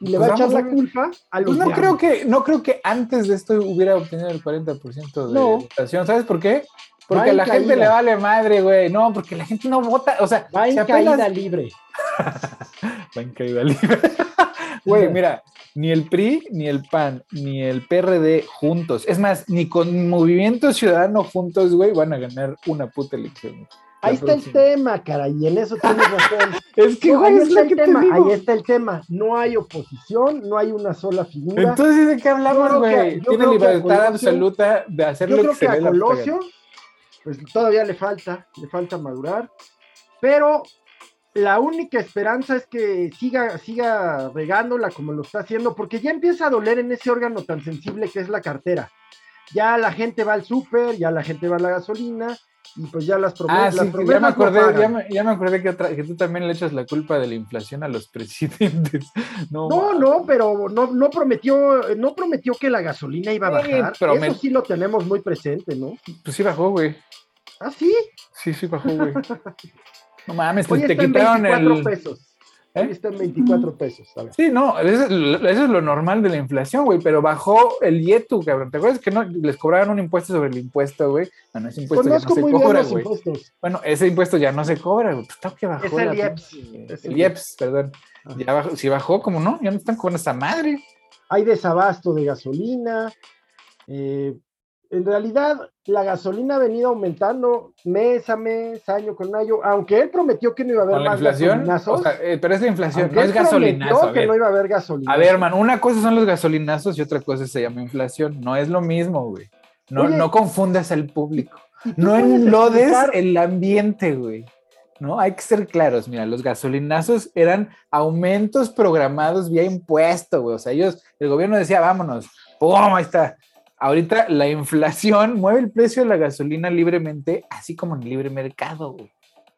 S1: Y le
S2: Pues
S1: va a echar
S2: vamos a
S1: la culpa a los
S2: Pues no creo que, no creo que antes de esto hubiera obtenido el 40% de
S1: No.
S2: votación. ¿Sabes por qué? Porque a la gente le vale madre, güey. No, porque la gente no vota. O sea,
S1: Va en
S2: si apenas-
S1: caída libre. *laughs*
S2: Va en caída libre. *laughs* Güey, mira, ni el PRI, ni el PAN, ni el PRD juntos. Es más, ni con Movimiento Ciudadano juntos, güey, van a ganar una puta elección.
S1: Ahí está el tema, cara, y en eso tienes razón. *laughs*
S2: Es que,
S1: No,
S2: güey,
S1: ahí
S2: es
S1: está
S2: lo que
S1: el
S2: te
S1: tema,
S2: digo.
S1: ahí está el tema. No hay oposición, no hay una sola figura.
S2: Entonces, ¿de qué hablamos, güey? Tiene libertad
S1: Colosio-
S2: absoluta de hacer lo que se
S1: a. Colosio, pues todavía le falta, le falta madurar, pero la única esperanza es que siga, siga regándola como lo está haciendo, porque ya empieza a doler en ese órgano tan sensible que es la cartera. Ya la gente va al súper, ya la gente va a la gasolina, y pues ya las, promes-
S2: Ah, sí,
S1: promesas
S2: ya me acordé, ya me, ya me acordé que, otra- que tú también le echas la culpa de la inflación a los *laughs* presidentes. No,
S1: No, no, pero no, no prometió, no prometió que la gasolina iba a bajar. Eso sí lo tenemos muy presente, ¿no?
S2: Pues sí bajó, güey.
S1: Ah, sí.
S2: Sí, sí bajó, güey. *laughs* No mames,
S1: Hoy
S2: te, quitaron
S1: 24
S2: el...
S1: pesos.
S2: ¿Eh?
S1: Está en 24 pesos. A ver.
S2: Sí, no, eso es, lo- eso es lo normal de la inflación, güey, pero bajó el IETU, cabrón. ¿Te acuerdas que no les cobraban un impuesto sobre el impuesto, güey? Bueno, ese impuesto ya no
S1: Conozco
S2: se
S1: muy bien
S2: cobra,
S1: los
S2: güey.
S1: impuestos.
S2: Bueno, ese impuesto ya no se cobra, güey. Pues está que bajó.
S1: Es el IEPS. Es
S2: El
S1: el
S2: IEPS, perdón.
S1: Ah.
S2: Ya bajó, si bajó, ¿cómo no? Ya no están con esa madre.
S1: Hay desabasto de gasolina. eh, en realidad la gasolina ha venido aumentando mes a mes, año con año, aunque él prometió que no iba a haber
S2: ¿Con la
S1: más
S2: inflación?
S1: gasolinazos.
S2: O sea, eh, pero es la inflación, no es gasolinazo. A
S1: que
S2: ver,
S1: no iba a haber gasolina.
S2: a ver, hermano, una cosa son los gasolinazos y otra cosa se llama inflación. No es lo mismo, güey. No,
S1: Oye,
S2: no confundas al público.
S1: ¿Y tú
S2: No enlodes
S1: explicar-
S2: el ambiente, güey. ¿No? Hay que ser claros. Mira, los gasolinazos eran aumentos programados vía impuesto, güey. O sea, ellos, el gobierno decía, vámonos, ¡pum! Ahí está. Ahorita la inflación *laughs* mueve el precio de la gasolina libremente, así como en el libre mercado, güey.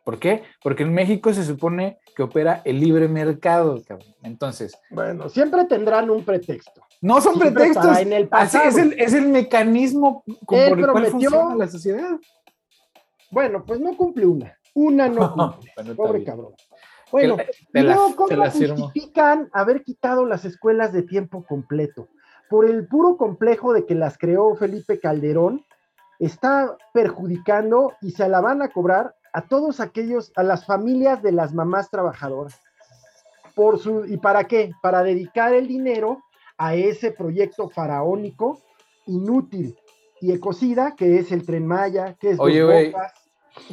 S2: ¿Por qué? Porque en México se supone que opera el libre mercado, cabrón. Entonces,
S1: Bueno, siempre tendrán un pretexto.
S2: no son
S1: Siempre
S2: pretextos.
S1: en el
S2: así es el, es el mecanismo con-
S1: Él
S2: por el cual
S1: prometió-
S2: funciona la sociedad.
S1: Bueno, pues no cumple una. Una no *laughs* cumple.
S2: Bueno,
S1: Pobre cabrón. Bueno,
S2: Te
S1: y
S2: la-
S1: luego,
S2: te
S1: ¿cómo
S2: la
S1: justifican haber quitado las escuelas de tiempo completo? Por el puro complejo de que las creó Felipe Calderón, está perjudicando y se la van a cobrar a todos aquellos, a las familias de las mamás trabajadoras. Por su, ¿Y para qué? Para dedicar el dinero a ese proyecto faraónico, inútil y ecocida, que es el Tren Maya, que es
S2: Oye,
S1: Bocas.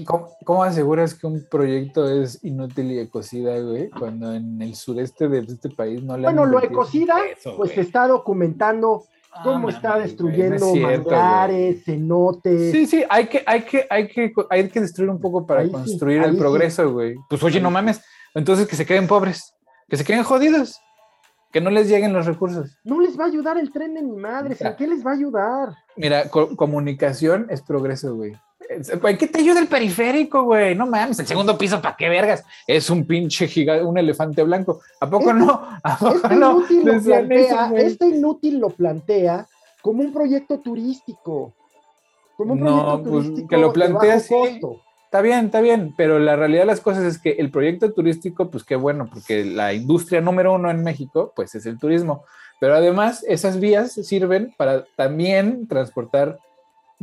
S2: ¿Cómo, cómo aseguras que un proyecto es inútil y ecocida, güey? Cuando en el sureste de este país no le han
S1: Bueno, lo ecocida,
S2: peso,
S1: pues se está documentando
S2: Ah,
S1: cómo está
S2: güey, no es
S1: destruyendo
S2: cierto,
S1: manglares, cenotes.
S2: Sí, sí, hay que, hay que, hay que, hay que destruir un poco para
S1: Ahí
S2: construir el
S1: sí.
S2: progreso, güey. Pues oye, no mames. Entonces que se queden pobres, que se queden jodidos, que no les lleguen los recursos.
S1: No les va a ayudar el tren de mi madre, ¿en
S2: Mira.
S1: qué les va a ayudar?
S2: Mira, co- comunicación es progreso, güey. Güey, ¿Qué te ayuda el periférico, güey? No mames, el segundo piso, ¿para qué vergas? Es un pinche gigante, un elefante blanco. ¿A poco
S1: Este-
S2: no? ¿A poco
S1: Este
S2: no?
S1: inútil, lo plantea,
S2: eso,
S1: este inútil lo plantea como un proyecto turístico. Como un
S2: No,
S1: proyecto
S2: pues,
S1: turístico
S2: que lo plantea así. Está bien, está bien, pero la realidad de las cosas es que el proyecto turístico, pues qué bueno, porque la industria número uno en México, pues es el turismo. Pero además, esas vías sirven para también transportar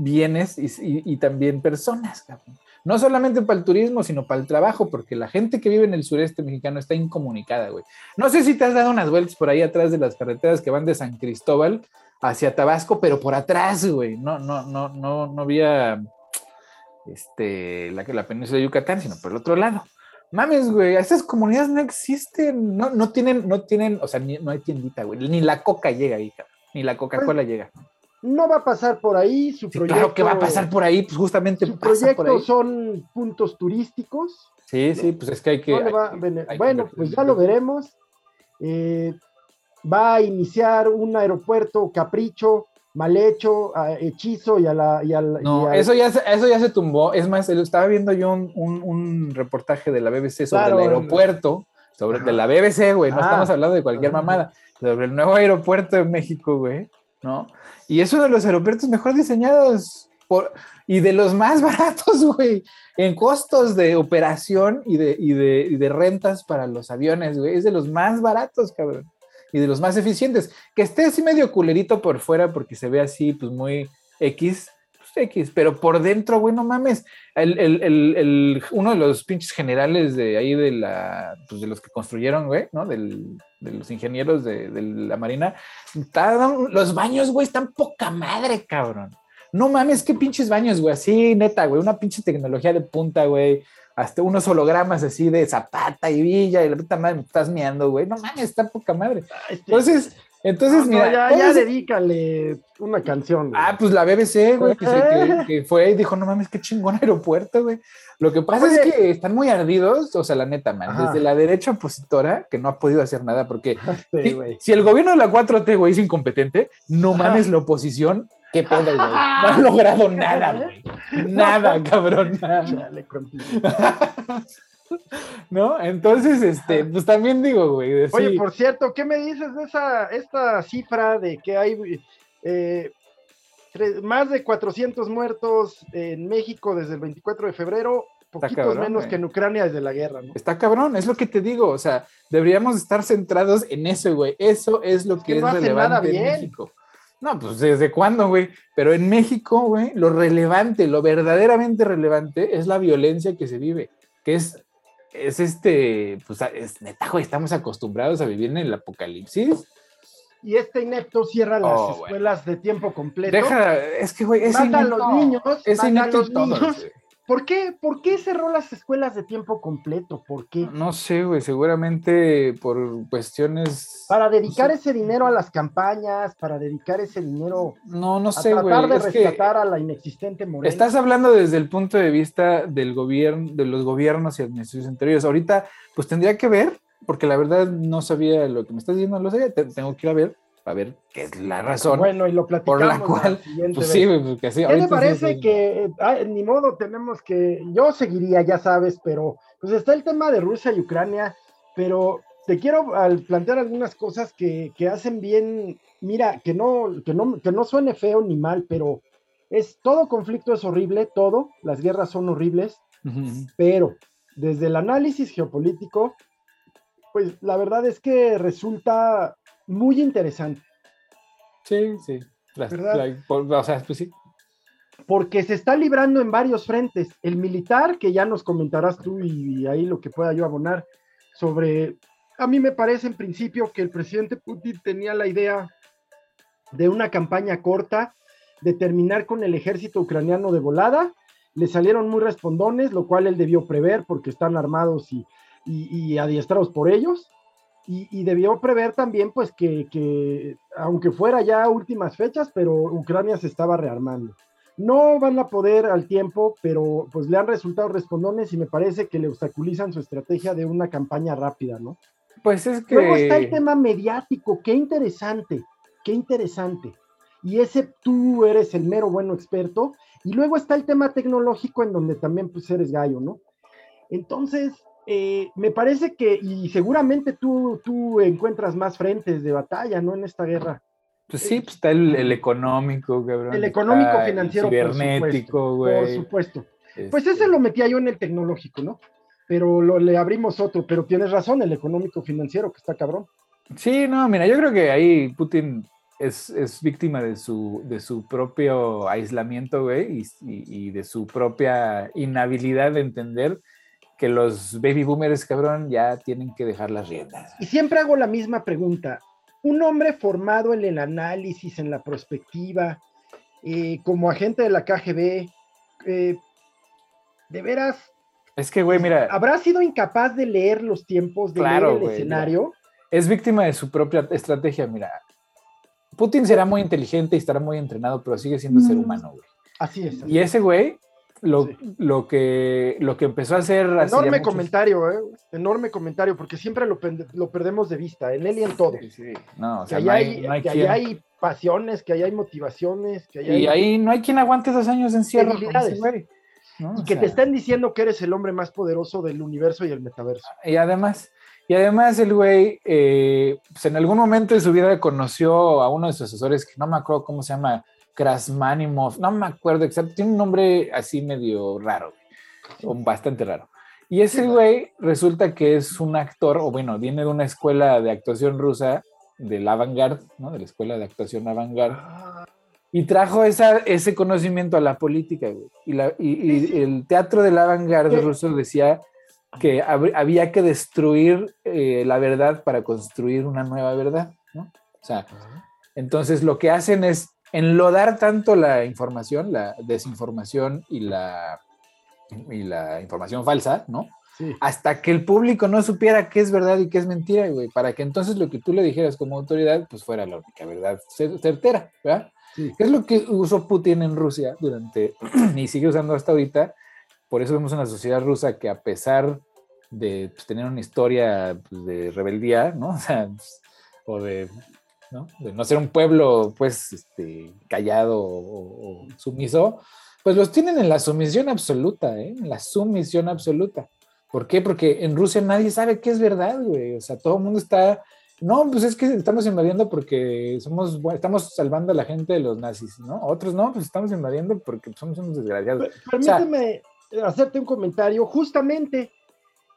S2: bienes y, y- y también personas, cabrón. No solamente para el turismo, sino para el trabajo, porque la gente que vive en el sureste mexicano está incomunicada, güey. No sé si te has dado unas vueltas por ahí atrás de las carreteras que van de San Cristóbal hacia Tabasco, pero por atrás, güey. No, no, no, no, no había este, la, la península de Yucatán, sino por el otro lado. Mames, güey, esas comunidades no existen, no, no tienen, no tienen, o sea, ni- no hay tiendita, güey, ni la coca llega ahí, cabrón, ni la Coca-Cola llega.
S1: No va a pasar por ahí, su
S2: Sí,
S1: proyecto.
S2: claro que va a pasar por ahí, pues justamente
S1: Su
S2: pasa por ahí.
S1: proyecto son puntos turísticos.
S2: Sí, sí, pues es que hay que.
S1: No
S2: hay
S1: a
S2: hay
S1: bueno, pues ya lo veremos. Eh, va a iniciar un aeropuerto capricho, mal hecho, a hechizo y a la. y al-
S2: No,
S1: y a-
S2: eso ya, se, eso ya se tumbó. Es más, estaba viendo yo un, un- un reportaje de la BBC sobre
S1: Claro,
S2: el aeropuerto, sobre de la BBC, güey. No
S1: Ah.
S2: estamos hablando de cualquier mamada, sobre el nuevo aeropuerto de México, güey, ¿no? Y es uno de los aeropuertos mejor diseñados por, y de los más *laughs* baratos, güey, en costos de operación y de, y de, y de rentas para los aviones, güey. Es de los más baratos, cabrón. Y de los más eficientes. Que esté así medio culerito por fuera porque se ve así, pues muy X, X, pero por dentro, güey, no mames. El, el- el- el- uno de los pinches generales de ahí de la, pues de los que construyeron, güey, ¿no? Del, de los ingenieros de, de la Marina, estaban- los baños, güey, están poca madre, cabrón. No mames, qué pinches baños, güey, así, neta, güey, una pinche tecnología de punta, güey. Hasta unos hologramas así de Zapata y Villa y la puta madre me estás meando, güey. No mames, está poca madre. Entonces, entonces,
S1: No, no,
S2: mira,
S1: ya, ya dedícale una canción. güey.
S2: Ah, pues la BBC, güey, que, se- que- que fue y dijo, no mames, qué chingón aeropuerto, güey. Lo que pasa
S1: Oye.
S2: es que están muy ardidos, o sea, la neta, man,
S1: Ajá.
S2: desde la derecha opositora, que no ha podido hacer nada, porque
S1: Sí,
S2: si,
S1: güey.
S2: si el gobierno de la 4T, güey, es incompetente, no mames la oposición, qué pedo, güey. No ha *laughs* logrado nada, güey. Nada, cabrón, nada.
S1: Contigo. *laughs* *laughs*
S2: ¿No? Entonces, este, pues también digo, güey, de
S1: Oye,
S2: sí.
S1: por cierto, ¿qué me dices de esa esta cifra de que hay eh, más de 400 muertos en México desde el 24 de febrero? Poquitos
S2: cabrón,
S1: menos
S2: güey.
S1: que en Ucrania desde la guerra, ¿no?
S2: Está cabrón, es lo que te digo, o sea, deberíamos estar centrados en eso, güey. Eso es lo
S1: Es
S2: que
S1: que
S2: es
S1: no hacen
S2: relevante
S1: nada
S2: en. México. No, pues desde cuándo, güey. Pero en México, güey, lo relevante, lo verdaderamente relevante es la violencia que se vive, que es, es este, pues es neta, güey, estamos acostumbrados a vivir en el apocalipsis.
S1: y este inepto cierra las
S2: Oh, bueno.
S1: escuelas de tiempo completo.
S2: Deja, es que, güey, ese
S1: mata a los niños,
S2: ese
S1: a
S2: inepto
S1: los
S2: es todo,
S1: niños.
S2: güey.
S1: ¿Por qué? ¿Por qué cerró las escuelas de tiempo completo? ¿Por qué?
S2: No sé, güey, seguramente por cuestiones...
S1: Para dedicar ese dinero a las campañas, para dedicar ese dinero
S2: No, no sé, güey.
S1: tratar de
S2: es que
S1: rescatar a la inexistente Morena.
S2: Estás hablando desde el punto de vista del gobierno, de los gobiernos y administraciones anteriores. Ahorita, pues tendría que ver, porque la verdad no sabía lo que me estás diciendo, no lo sabía, te- tengo que ir a ver, a ver qué es la razón.
S1: Bueno, y lo platicamos
S2: por la cual, pues sí, güey, porque así
S1: ¿Qué te
S2: sí
S1: parece que, eh, ay, ni modo, tenemos que, yo seguiría, ya sabes, pero pues está el tema de Rusia y Ucrania, pero te quiero al plantear algunas cosas que, que hacen bien, mira, que no, que, no, que no suene feo ni mal, pero es, todo conflicto es horrible, todo, las guerras son horribles, pero desde el análisis geopolítico, pues la verdad es que resulta muy interesante.
S2: Sí, sí. La- por- o sea, pues sí.
S1: porque se está librando en varios frentes. El militar, que ya nos comentarás tú y, ahí lo que pueda yo abonar sobre, a mí me parece en principio que el presidente Putin tenía la idea de una campaña corta, de terminar con el ejército ucraniano de volada. Le salieron muy respondones, lo cual él debió prever porque están armados y, y- y adiestrados por ellos. Y, y debió prever también, pues, que, que aunque fuera ya últimas fechas, pero Ucrania se estaba rearmando. No van a poder al tiempo, pero pues le han resultado respondones y me parece que le obstaculizan su estrategia de una campaña rápida, ¿no?
S2: Pues es que.
S1: Luego está el tema mediático, qué interesante, qué interesante. Y ese tú eres el mero bueno experto. Y luego está el tema tecnológico en donde también pues eres gallo, ¿no? Entonces, eh, me parece que, y seguramente tú, tú encuentras más frentes de batalla, ¿no? En esta guerra.
S2: Pues sí, pues está el, el económico, cabrón.
S1: El económico
S2: está
S1: financiero,
S2: El
S1: por
S2: cibernético,
S1: Por
S2: güey.
S1: supuesto. Pues
S2: este,
S1: ese lo metía yo en el tecnológico, ¿no? Pero lo, le abrimos otro, pero tienes razón, el económico financiero, que está cabrón.
S2: Sí, no, mira, yo creo que ahí Putin es, es víctima de su, de su propio aislamiento, güey, y, y- y de su propia inhabilidad de entender que los baby boomers, cabrón, ya tienen que dejar las riendas.
S1: Y siempre hago la misma pregunta. Un hombre formado en el análisis, en la prospectiva, eh, como agente de la KGB, eh, de veras,
S2: Es que, güey, mira,
S1: ¿habrá sido incapaz de leer los tiempos, de
S2: Claro,
S1: leer el
S2: güey,
S1: escenario?
S2: es víctima de su propia estrategia, mira. Putin será muy inteligente y estará muy entrenado, pero sigue siendo ser humano, güey.
S1: Así es. así
S2: Y ese güey, lo,
S1: Sí.
S2: lo, que, lo que empezó a hacer...
S1: Enorme
S2: muchos-
S1: comentario, ¿eh? Enorme comentario, porque siempre lo, lo perdemos de vista, en él y en todo.
S2: Sí, sí. No, o
S1: Que
S2: sea,
S1: ahí
S2: no hay,
S1: hay,
S2: no hay
S1: que ahí
S2: quien-
S1: hay pasiones, que ahí hay motivaciones, que ahí
S2: Y
S1: hay...
S2: ahí no hay quien aguante dos años ese güey, ¿no?
S1: y que
S2: sea,
S1: te estén diciendo que eres el hombre más poderoso del universo y el metaverso.
S2: Y además, y además el güey, eh, pues en algún momento de su vida conoció a uno de sus asesores, que no me acuerdo cómo se llama, Krasmanimov, no me acuerdo exacto, tiene un nombre así medio raro, o bastante raro. Y ese güey resulta que es un actor, o bueno, viene de una escuela de actuación rusa, del avant-garde, ¿no? De la escuela de actuación avant-garde. Y trajo esa, ese conocimiento a la política, güey. Y, la, y, y
S1: Sí, sí.
S2: el teatro del avant-garde ruso decía que hab- había que destruir eh, la verdad para construir una nueva verdad, ¿no? O sea, entonces lo que hacen es enlodar tanto la información, la desinformación y la, y la información falsa, ¿no?
S1: Sí.
S2: Hasta que el público no supiera qué es verdad y qué es mentira, güey, para que entonces lo que tú le dijeras como autoridad, pues fuera la única verdad cer- certera, ¿verdad?
S1: Sí.
S2: ¿Qué es lo que usó Putin en Rusia durante, *clears throat* y sigue usando hasta ahorita? Por eso vemos una sociedad rusa que a pesar de pues, tener una historia pues, de rebeldía, ¿no? *laughs* O sea, pues, o de ¿no? De no ser un pueblo, pues, este, callado o, o sumiso, pues los tienen en la sumisión absoluta, ¿eh? En la sumisión absoluta. ¿Por qué? Porque en Rusia nadie sabe qué es verdad, güey. O sea, todo el mundo está. No, pues es que estamos invadiendo porque somos, estamos salvando a la gente de los nazis, ¿no? Otros no, pues estamos invadiendo porque somos unos desgraciados.
S1: Per- Permíteme hacerte un comentario, justamente,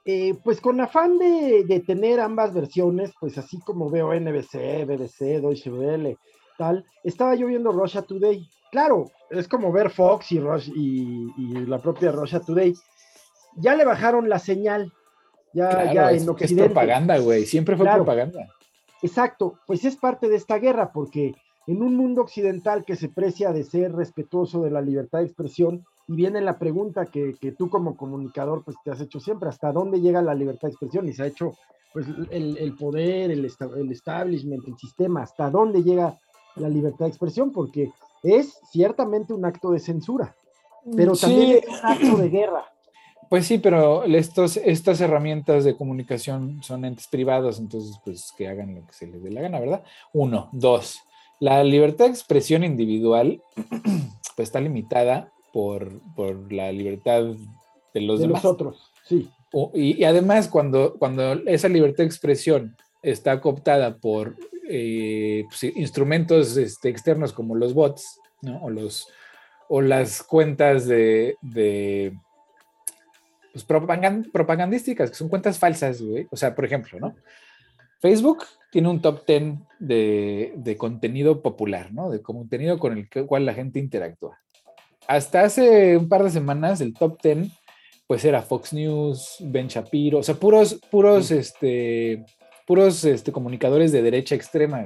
S1: eh, pues con afán de, de tener ambas versiones, pues así como veo NBC, BBC, Deutsche Welle, tal, estaba yo viendo Russia Today. Claro, es como ver Fox y, Rush- y, y la propia Russia Today. Ya le bajaron la señal, ya,
S2: Claro,
S1: ya
S2: es,
S1: en
S2: que es propaganda, güey. Siempre fue
S1: Claro.
S2: propaganda.
S1: Exacto, pues es parte de esta guerra, porque en un mundo occidental que se precia de ser respetuoso de la libertad de expresión, y viene la pregunta que, tú como comunicador pues te has hecho siempre, ¿hasta dónde llega la libertad de expresión? Y se ha hecho pues el, poder, el, el establishment, el sistema, ¿hasta dónde llega la libertad de expresión? Porque es ciertamente un acto de censura, pero también es un acto de guerra.
S2: Pues sí, pero estos, estas herramientas de comunicación son entes privados, entonces pues que hagan lo que se les dé la gana, ¿verdad? Uno, dos, la libertad de expresión individual *clears throat* pues está limitada por, la libertad de los
S1: de
S2: demás.
S1: otros, sí.
S2: y, además, cuando, cuando esa libertad de expresión está cooptada por eh, pues, instrumentos este, externos como los bots, O, los, o las cuentas de, de pues, propagandísticas, que son cuentas falsas, güey. O sea, por ejemplo, ¿no? Facebook tiene un top 10 de, de, contenido popular, ¿no? De contenido con el cual la gente interactúa hasta hace un par de semanas el top 10 pues era Fox News, Ben Shapiro, o sea, puros, puros, este, puros este, comunicadores de derecha extrema,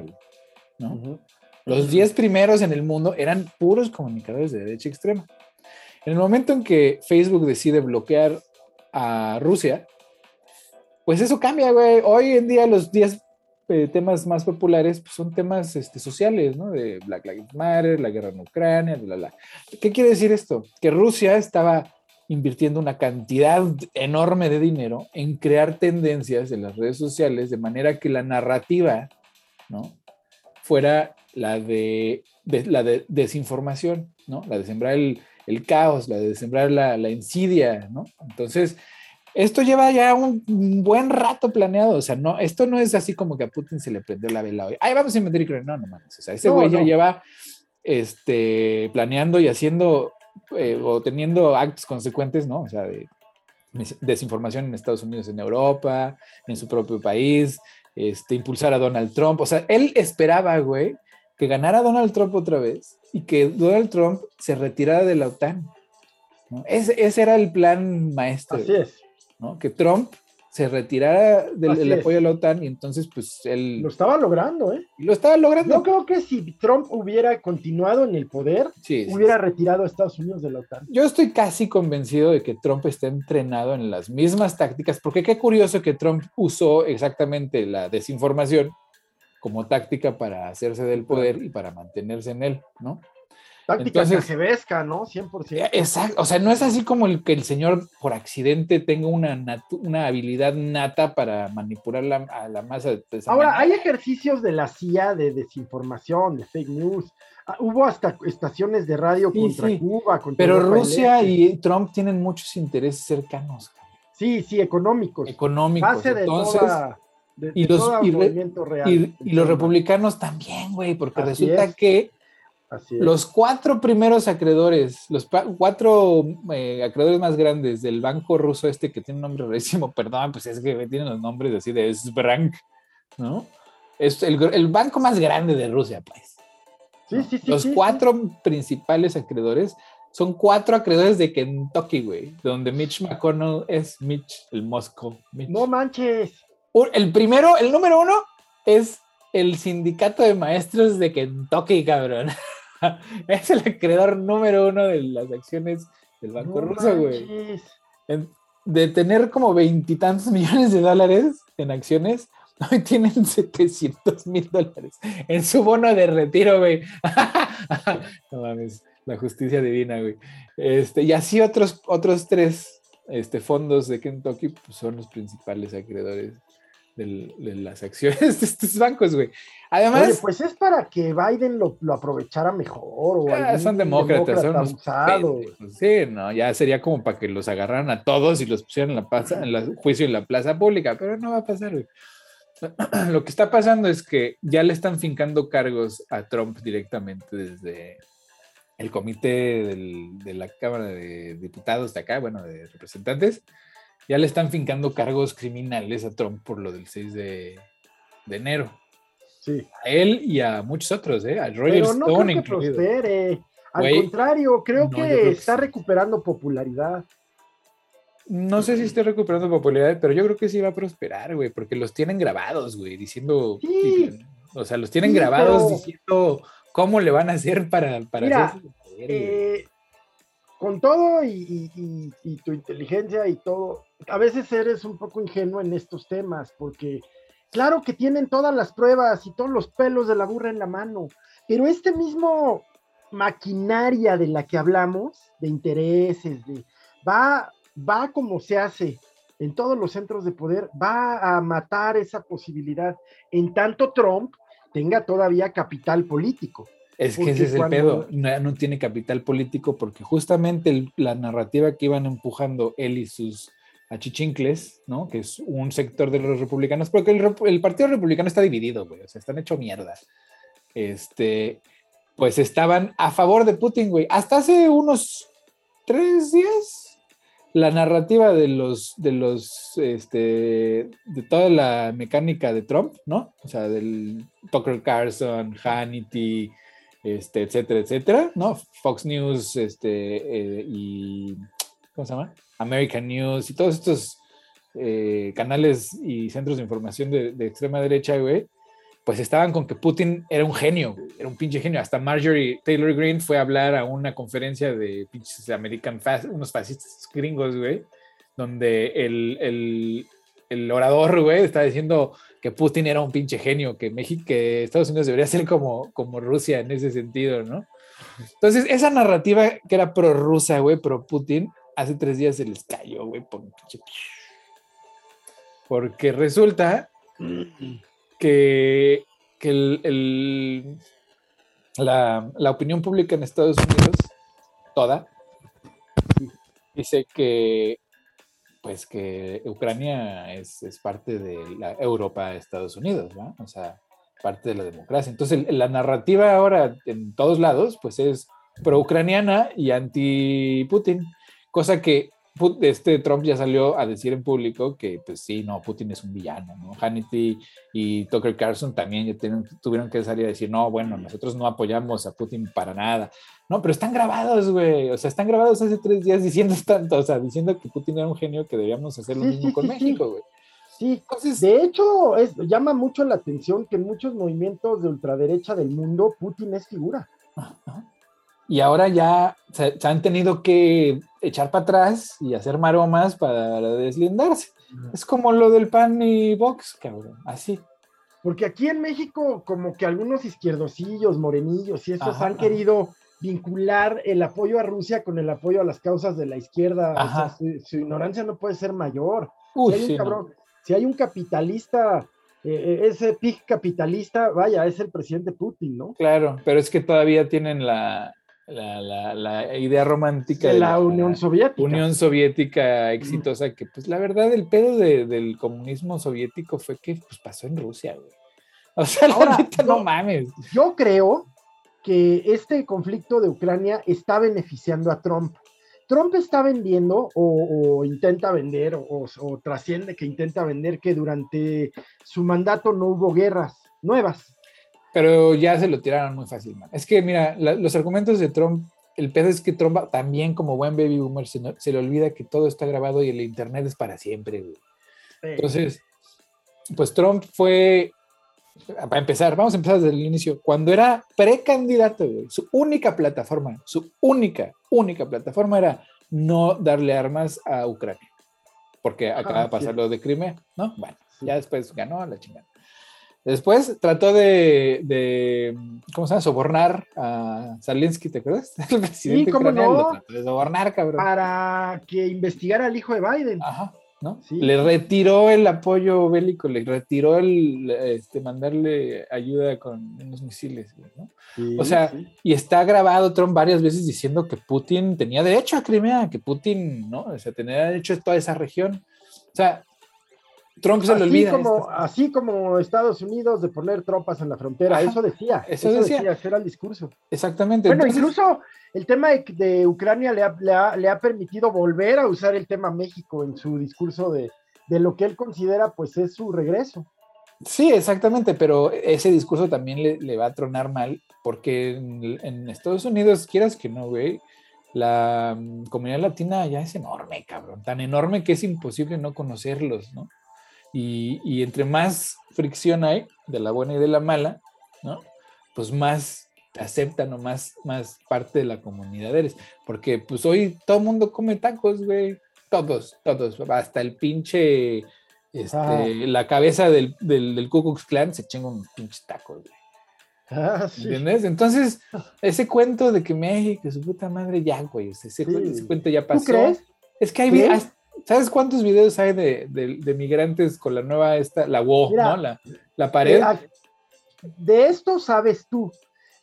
S2: ¿no? Los 10 primeros en el mundo eran puros comunicadores de derecha extrema. En el momento en que Facebook decide bloquear a Rusia, pues eso cambia, güey. Hoy en día los 10 eh, temas más populares pues, son temas este, sociales, ¿no? De Black Lives Matter, la guerra en Ucrania, bla, bla. ¿Qué quiere decir esto? Que Rusia estaba invirtiendo una cantidad enorme de dinero en crear tendencias en las redes sociales de manera que la narrativa, ¿no? Fuera la de, la de desinformación, ¿no? La de sembrar el, caos, la de sembrar la, la insidia, ¿no? Entonces, esto lleva ya un buen rato planeado, o sea, no, esto no es así como que a Putin se le prendió la vela hoy. Ay, vamos a inventar y creer, no, no mames, o sea, ese güey ya lleva este, planeando y haciendo eh, o teniendo actos consecuentes, ¿no? O sea, de desinformación en Estados Unidos, en Europa, en su propio país, este, impulsar a Donald Trump, o sea, él esperaba, güey, que ganara Donald Trump otra vez y que Donald Trump se retirara de la OTAN. ¿no? Ese, ese, era el plan maestro.
S1: Así es.
S2: Que Trump se retirara del, apoyo a la OTAN y entonces pues él...
S1: Lo estaba logrando, ¿eh?
S2: Lo estaba logrando.
S1: Yo creo que si Trump hubiera continuado en el poder, hubiera retirado a Estados Unidos de la OTAN.
S2: Yo estoy casi convencido de que Trump está entrenado en las mismas tácticas, porque qué curioso que Trump usó exactamente la desinformación como táctica para hacerse del poder y para mantenerse en él, ¿no?
S1: Táctica Entonces, ¿no? 100%.
S2: Exacto, o sea, no es así como el que el señor por accidente tenga una, una habilidad nata para manipular la, a la masa. De
S1: Ahora, hay ejercicios de la CIA de desinformación, de fake news. Ah, hubo hasta estaciones de radio contra Cuba. Contra
S2: Pero Rusia y Trump tienen muchos intereses cercanos.
S1: Sí, sí, económicos.
S2: Económicos.
S1: de Entonces,
S2: y, los, y, los republicanos también, güey, porque resulta que los cuatro primeros acreedores, los cuatro eh, acreedores más grandes del banco ruso este que tiene un nombre rarísimo, *laughs* perdón, pues es que tienen los nombres así de Sbrank, ¿no? Es el, banco más grande de Rusia, pues.
S1: Sí, sí, sí.
S2: Los cuatro principales acreedores son cuatro acreedores de Kentucky, güey, donde Mitch McConnell es Mitch, el Moscow.
S1: No manches.
S2: El primero, el número uno es el sindicato de maestros de Kentucky, cabrón. *laughs* *laughs* es el acreedor número uno de las acciones del Banco Ruso, güey. De tener como veintitantos *laughs* millones de dólares en acciones, hoy tienen 700 mil dólares en su bono de retiro, güey. *laughs* no mames, la justicia divina, güey. Este, y así otros, otros tres este, fondos de Kentucky pues, son los principales acreedores de las acciones de estos bancos, güey. Además.
S1: pues es para que Biden lo, aprovechara mejor. O
S2: ah, son demócratas, son Sí, no, ya sería como para que los agarraran a todos y los pusieran en la plaza, en el juicio en la plaza pública, pero no va a pasar, güey. *clears throat* Lo que está pasando es que ya le están fincando cargos a Trump directamente desde el comité de la Cámara de Diputados de acá, bueno, de representantes, ya le están fincando cargos criminales a Trump por lo del 6 de, enero.
S1: Sí.
S2: A él y a muchos otros, ¿eh? A Roger Pero no Stone
S1: creo que prospere. Al contrario, creo que está recuperando popularidad.
S2: no sé si esté recuperando popularidad, pero yo creo que sí va a prosperar, güey, porque los tienen grabados, güey, diciendo,
S1: Sí.
S2: o sea, los tienen
S1: Sí,
S2: grabados
S1: pero-
S2: diciendo cómo le van a hacer para, para
S1: Mira. Eh, con todo y, y- y- y tu inteligencia y todo, a veces eres un poco ingenuo en estos temas, porque claro que tienen todas las pruebas y todos los pelos de la burra en la mano, pero este mismo maquinaria de la que hablamos, de intereses, de, va, va como se hace en todos los centros de poder, va a matar esa posibilidad, en tanto Trump tenga todavía capital político.
S2: Es que ese es el
S1: cuando-
S2: pedo, no, no tiene capital político porque justamente el- la narrativa que iban empujando él y sus achichincles, ¿no? Que es un sector de los republicanos, porque el partido republicano está dividido, güey, o sea, están hecho mierda. Este, pues estaban a favor de Putin, güey. Hasta hace unos tres días, la narrativa de los, de los, este, de toda la mecánica de Trump, ¿no? O sea, del Tucker Carlson, Hannity, este, etcétera, etcétera, ¿no? Fox News, este, eh, y, ¿cómo se llama? American News y todos estos eh, canales y centros de información de, de extrema derecha, güey, pues estaban con que Putin era un genio, güey, era un pinche genio. Hasta Marjorie Taylor Greene fue a hablar a una conferencia de pinches American, fas- unos fascistas gringos, güey, donde el, el, el orador, güey, estaba diciendo que Putin era un pinche genio, que México, que Estados Unidos debería ser como, como Rusia en ese sentido, ¿no? Entonces, esa narrativa que era pro-rusa, güey, pro-Putin, hace tres días se les cayó, güey. Porque resulta *clears throat* que, que el- el- la, la opinión pública en Estados Unidos, toda, dice que pues que Ucrania es, es parte de la Europa, Estados Unidos, ¿no? O sea, parte de la democracia. Entonces, la narrativa ahora en todos lados, pues es pro-ucraniana y anti-Putin, cosa que este Trump ya salió a decir en público que, pues sí, no, Putin es un villano, ¿no? Hannity y Tucker Carlson también ya tienen- tuvieron que salir a decir, no, bueno, nosotros no apoyamos a Putin para nada. No, pero están grabados, güey. O sea, están grabados hace tres días diciendo *laughs* tanto, o sea, diciendo que Putin era un genio que debíamos hacer lo mismo con México, güey.
S1: Sí,
S2: Entonces,
S1: de hecho, es, llama mucho la atención que en muchos movimientos de ultraderecha del mundo, Putin es figura.
S2: Ajá. Y ahora ya se, se han tenido que echar para atrás y hacer maromas para deslindarse. Es como lo del PAN y Vox, cabrón. Así.
S1: Porque aquí en México, como que algunos izquierdosillos, morenillos y esos
S2: Ajá,
S1: han
S2: ajá.
S1: querido vincular el apoyo a Rusia con el apoyo a las causas de la izquierda. O sea,
S2: Ajá.
S1: su, su ignorancia no puede ser mayor.
S2: Uy,
S1: si hay un
S2: sí, no.
S1: cabrón, si hay un capitalista, eh, eh, ese pig capitalista, vaya, es el presidente Putin, ¿no?
S2: Claro, pero es que todavía tienen la, la, la- la idea romántica
S1: De la Unión Soviética.
S2: Unión Soviética exitosa, que pues la verdad el pedo de- del comunismo soviético fue que pues, pasó en Rusia, güey. O sea, la
S1: Ahora,
S2: neta, no
S1: no.
S2: mames.
S1: Yo creo que este conflicto de Ucrania está beneficiando a Trump. Trump está vendiendo o, o intenta vender o, o- o trasciende que intenta vender que durante su mandato no hubo guerras nuevas.
S2: Pero ya se lo tiraron muy fácil, man. Es que, mira, la- los argumentos de Trump, el pedo es que Trump también, como buen baby boomer, se, no- se le olvida que todo está grabado y el internet es para siempre, güey. Entonces, pues Trump fue, para empezar, vamos a empezar desde el inicio, cuando era precandidato, güey, su única plataforma, su única, única plataforma era no darle armas a Ucrania, porque acaba
S1: Ah,
S2: de pasar
S1: sí.
S2: lo de Crimea, ¿no? Bueno, ya después ganó a la chingada. Después trató de, de, ¿cómo se llama? Sobornar a Zelensky, ¿te acuerdas? *laughs* El presidente
S1: ¿cómo
S2: ucraniano
S1: no?
S2: lo trató de sobornar, cabrón.
S1: Para que investigara al hijo de Biden.
S2: Ajá, ¿no?
S1: Sí.
S2: Le retiró el apoyo bélico, le retiró el este, mandarle ayuda con unos misiles, ¿no?
S1: Sí,
S2: o sea,
S1: sí.
S2: Y está grabado Trump varias veces diciendo que Putin tenía derecho a Crimea, que Putin, ¿no? O sea, tenía derecho a toda esa región. O sea, Trump se
S1: así,
S2: olvida.
S1: como,
S2: esto.
S1: así como Estados Unidos de poner tropas en la frontera,
S2: Ajá,
S1: eso decía.
S2: eso decía.
S1: ese era el discurso.
S2: Exactamente.
S1: Bueno,
S2: entonces-
S1: incluso el tema de, de Ucrania le ha, le ha- le ha permitido volver a usar el tema México en su discurso de, de lo que él considera pues es su regreso.
S2: Sí, exactamente, pero ese discurso también le, le va a tronar mal porque en, en Estados Unidos, quieras que no, güey, la mm, comunidad latina ya es enorme, cabrón, tan enorme que es imposible no conocerlos, ¿no? Y, y entre más fricción hay de la buena y de la mala, ¿no? Pues más te aceptan o más, más parte de la comunidad eres. Porque pues hoy todo el mundo come tacos, güey. Todos, todos. Hasta el pinche, este,
S1: Ah.
S2: la cabeza del, del, del Ku Klux Klan se chinga unos pinches tacos, güey.
S1: Ah, sí.
S2: ¿Entiendes? Entonces, ese cuento de que México, su puta madre, ya, güey. Ese,
S1: Sí.
S2: cuento, ese cuento ya
S1: ¿Tú
S2: pasó.
S1: crees?
S2: Es que hay. ¿Sabes cuántos videos hay de, de- de migrantes con la nueva, esta, la WO,
S1: Mira,
S2: ¿no? La, la pared.
S1: Eh, ah, de esto sabes tú.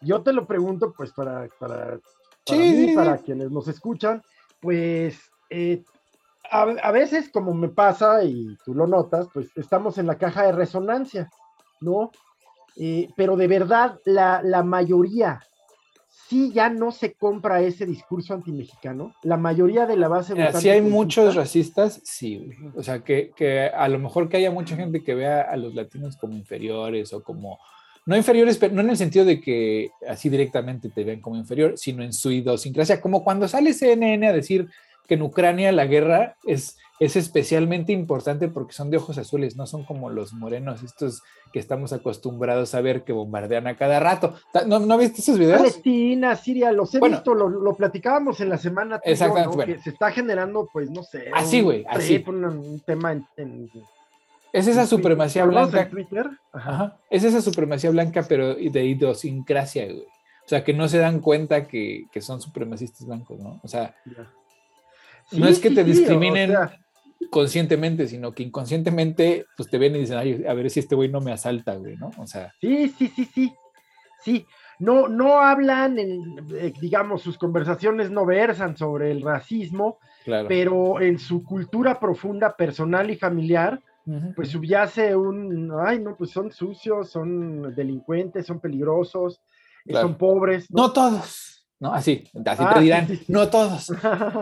S1: Yo te lo pregunto, pues, para, para, para
S2: Sí,
S1: mí,
S2: sí, sí.
S1: para quienes nos escuchan, pues, eh, a, a veces, como me pasa, y tú lo notas, pues, estamos en la caja de resonancia, ¿no? Eh, pero de verdad, la, la mayoría, sí ya no se compra ese discurso antimexicano. La mayoría de la base
S2: Mira,
S1: votante
S2: si hay muchos racistas, sí, güey. O sea, que, que a lo mejor que haya mucha gente que vea a los latinos como inferiores o como, no inferiores, pero no en el sentido de que así directamente te vean como inferior, sino en su idiosincrasia, como cuando sale CNN a decir que en Ucrania la guerra es, es especialmente importante porque son de ojos azules, no son como los morenos, estos que estamos acostumbrados a ver que bombardean a cada rato. ¿No, ¿no viste esos videos?
S1: Palestina, Siria, los he
S2: Bueno.
S1: visto, lo, lo platicábamos en la semana.
S2: Exactamente,
S1: ¿no?
S2: bueno.
S1: Que se está generando, pues, no sé.
S2: Así,
S1: un
S2: güey, así.
S1: Un, un tema en, en-
S2: Es esa supremacía blanca.
S1: Ajá.
S2: Es esa supremacía blanca, pero de idiosincrasia, güey. O sea, que no se dan cuenta que, que son supremacistas blancos, ¿no? O sea. No es que te
S1: o
S2: discriminen.
S1: sea,
S2: conscientemente, sino que inconscientemente, pues te ven y dicen, ay, a ver si este güey no me asalta, güey, ¿no? O sea,
S1: sí, sí, sí, sí. Sí. No, no hablan, en, eh, digamos, sus conversaciones no versan sobre el racismo,
S2: claro.
S1: pero en su cultura profunda, personal y familiar, pues subyace un, ay, no, pues son sucios, son delincuentes, son peligrosos, eh,
S2: Claro.
S1: son pobres.
S2: no todos, ¿no? Así, así
S1: Ah,
S2: te
S1: sí,
S2: dirán,
S1: sí, sí.
S2: no todos.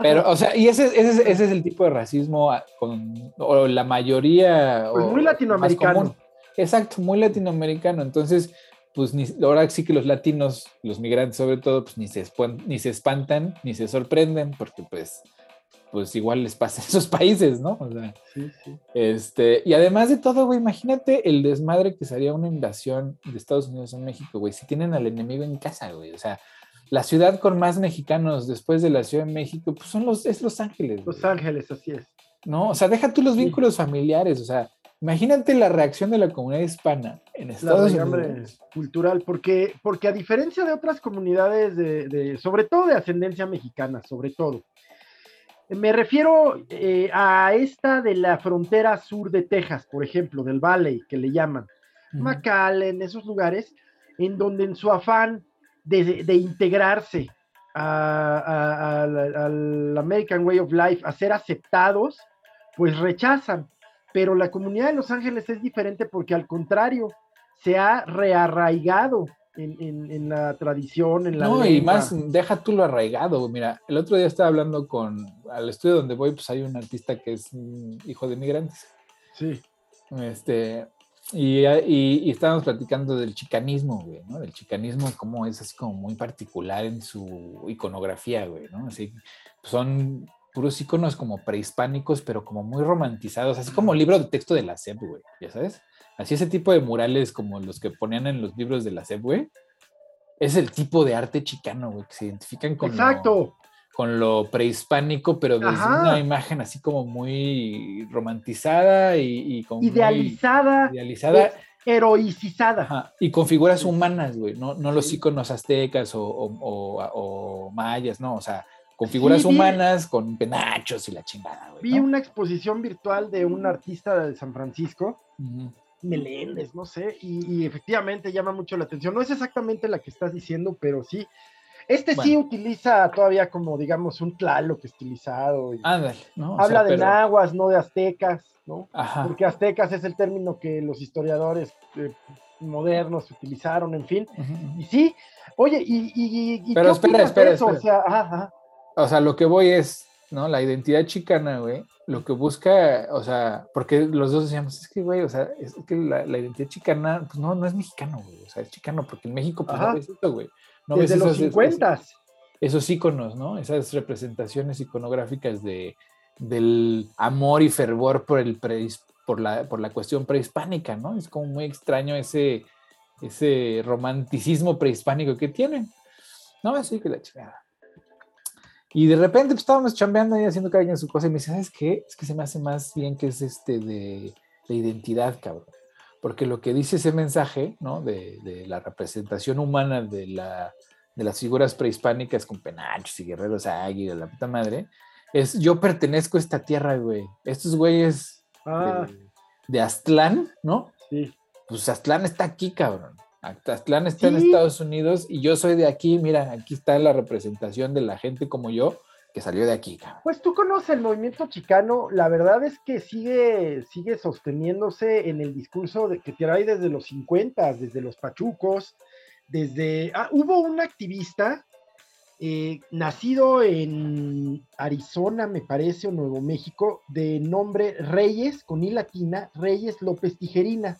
S2: Pero, o sea, y ese, ese, es- ese es el tipo de racismo ah, con, o la mayoría.
S1: Pues
S2: o
S1: muy
S2: más
S1: latinoamericano.
S2: común. Exacto, muy latinoamericano. Entonces, pues ni, ahora sí que los latinos, los migrantes sobre todo, pues ni se, ni se espantan, ni se sorprenden, porque pues, pues igual les pasa en esos países, ¿no? O sea,
S1: Sí, sí.
S2: este, y además de todo, güey, imagínate el desmadre que sería una invasión de Estados Unidos en México, güey, si tienen al enemigo en casa, güey, o sea, la ciudad con más mexicanos después de la Ciudad de México, pues son los, es Los Ángeles, güey,
S1: Los Ángeles, así es.
S2: ¿no? O sea, deja tú los
S1: Sí.
S2: vínculos familiares, o sea, imagínate la reacción de la comunidad hispana en
S1: La
S2: Estados
S1: raigambre
S2: Unidos.
S1: cultural, porque, porque a diferencia de otras comunidades, de, de- sobre todo de ascendencia mexicana, sobre todo, me refiero eh, a esta de la frontera sur de Texas, por ejemplo, del Valley, que le llaman,
S2: Ujú.
S1: McAllen, esos lugares, en donde en su afán de, de integrarse al, American Way of Life, a ser aceptados, pues rechazan. Pero la comunidad de Los Ángeles es diferente porque al contrario, se ha rearraigado en, en- en la tradición, en la
S2: No, y más, deja tú lo arraigado. Mira, el otro día estaba hablando con, al estudio donde voy, pues hay un artista que es mm, hijo de migrantes.
S1: Sí,
S2: Este, y, y, y estábamos platicando del chicanismo, güey, ¿no? Del chicanismo, como es así como muy particular en su iconografía, güey, ¿no? Así, son puros iconos como prehispánicos, pero como muy romantizados, así como libro de texto de la SEP, güey, ya sabes. Así ese tipo de murales como los que ponían en los libros de la SEP, güey. Es el tipo de arte chicano, güey, que se identifican con lo-
S1: exacto.
S2: Con lo prehispánico, pero desde
S1: Ajá.
S2: una imagen así como muy romantizada y, y como
S1: Idealizada,
S2: idealizada
S1: heroicizada.
S2: ajá, y con figuras humanas, güey, no, no los
S1: Sí.
S2: iconos aztecas o, o- o- o mayas, no, o sea, con figuras
S1: Sí, vi-
S2: humanas, con penachos y la chingada, güey.
S1: Vi
S2: ¿no?
S1: una exposición virtual de un artista de San Francisco. Meléndez, no sé, y, y efectivamente llama mucho la atención. No es exactamente la que estás diciendo, pero sí. Este sí utiliza todavía como, digamos, un Tlaloc estilizado. y
S2: Ándale, ¿no? O
S1: habla
S2: sea,
S1: de
S2: pero-
S1: nahuas, no de aztecas, ¿no?
S2: Ajá.
S1: Porque aztecas es el término que los historiadores eh, modernos utilizaron, en fin. Y sí, oye, y, y, y
S2: Pero
S1: ¿qué
S2: espera,
S1: de
S2: espera,
S1: eso?
S2: espera.
S1: O sea, ajá, ajá.
S2: O sea, lo que voy es, ¿no? La identidad chicana, güey, lo que busca, o sea, porque los dos decíamos, es que, güey, o sea, es que la, la identidad chicana, pues no, no es mexicano, güey, o sea, es chicano, porque en México, pues no ves eso, güey. No
S1: desde
S2: ves
S1: los
S2: esas- esas-
S1: 50.
S2: esos iconos, ¿no? Esas representaciones iconográficas de, del amor y fervor por, el por, la, por la cuestión prehispánica, ¿no? Es como muy extraño ese, ese romanticismo prehispánico que tienen. No, así que la chingada. Y de repente pues, estábamos chambeando y haciendo cada quien su cosa y me dice, ¿sabes qué? Es que se me hace más bien que es este de, de identidad, cabrón. Porque lo que dice ese mensaje, ¿no? De, de la representación humana de, la, de las figuras prehispánicas con penachos y guerreros águilas, la puta madre, es yo pertenezco a esta tierra, güey. Estos güeyes ah. de, de, Aztlán, ¿no?
S1: Sí.
S2: Pues Aztlán está aquí, cabrón. Aztlán está en Estados Unidos y yo soy de aquí. Mira, aquí está la representación de la gente como yo que salió de aquí.
S1: Pues tú conoces el movimiento chicano, la verdad es que sigue, sigue sosteniéndose en el discurso de, que trae desde los 50, desde los pachucos, desde... Ah, hubo un activista eh, nacido en Arizona, me parece, o Nuevo México, de nombre Reyes, con I latina, Reyes López Tijerina.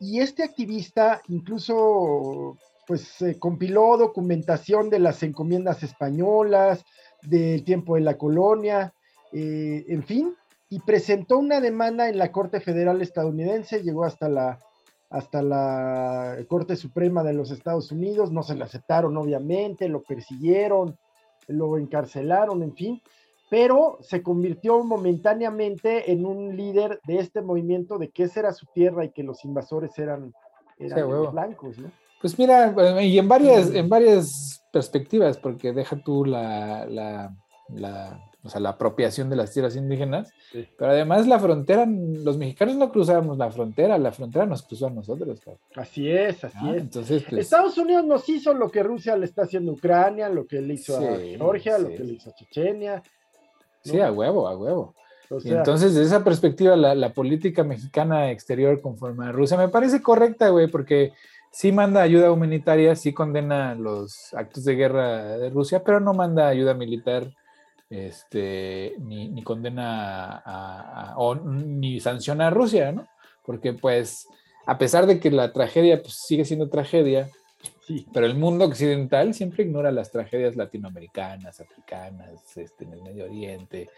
S1: Y este activista incluso pues compiló documentación de las encomiendas españolas, del tiempo de la colonia, eh, en fin, y presentó una demanda en la Corte Federal estadounidense, llegó hasta la hasta la Corte Suprema de los Estados Unidos, no se le aceptaron obviamente, lo persiguieron, lo encarcelaron, en fin, pero se convirtió momentáneamente en un líder de este movimiento de que esa era su tierra y que los invasores eran, blancos, ¿no?
S2: Pues mira, y en varias, en varias perspectivas, porque deja tú la, la, la o sea, la apropiación de las tierras indígenas, pero además la frontera, los mexicanos no cruzábamos la frontera, la frontera nos cruzó a nosotros.
S1: Así es, así
S2: ah,
S1: es.
S2: Entonces, pues
S1: Estados Unidos nos hizo lo que Rusia le está haciendo a Ucrania, lo que le hizo a Georgia, lo que le hizo a Chechenia.
S2: Sí, a huevo, a huevo. y entonces, desde esa perspectiva, la, la, política mexicana exterior conforme a Rusia me parece correcta, güey, porque sí manda ayuda humanitaria, sí condena los actos de guerra de Rusia, pero no manda ayuda militar este, ni, condena a, o ni sanciona a Rusia, ¿no? Porque pues a pesar de que la tragedia pues, sigue siendo tragedia, sí. pero el mundo occidental siempre ignora las tragedias latinoamericanas, africanas, este, en el Medio Oriente.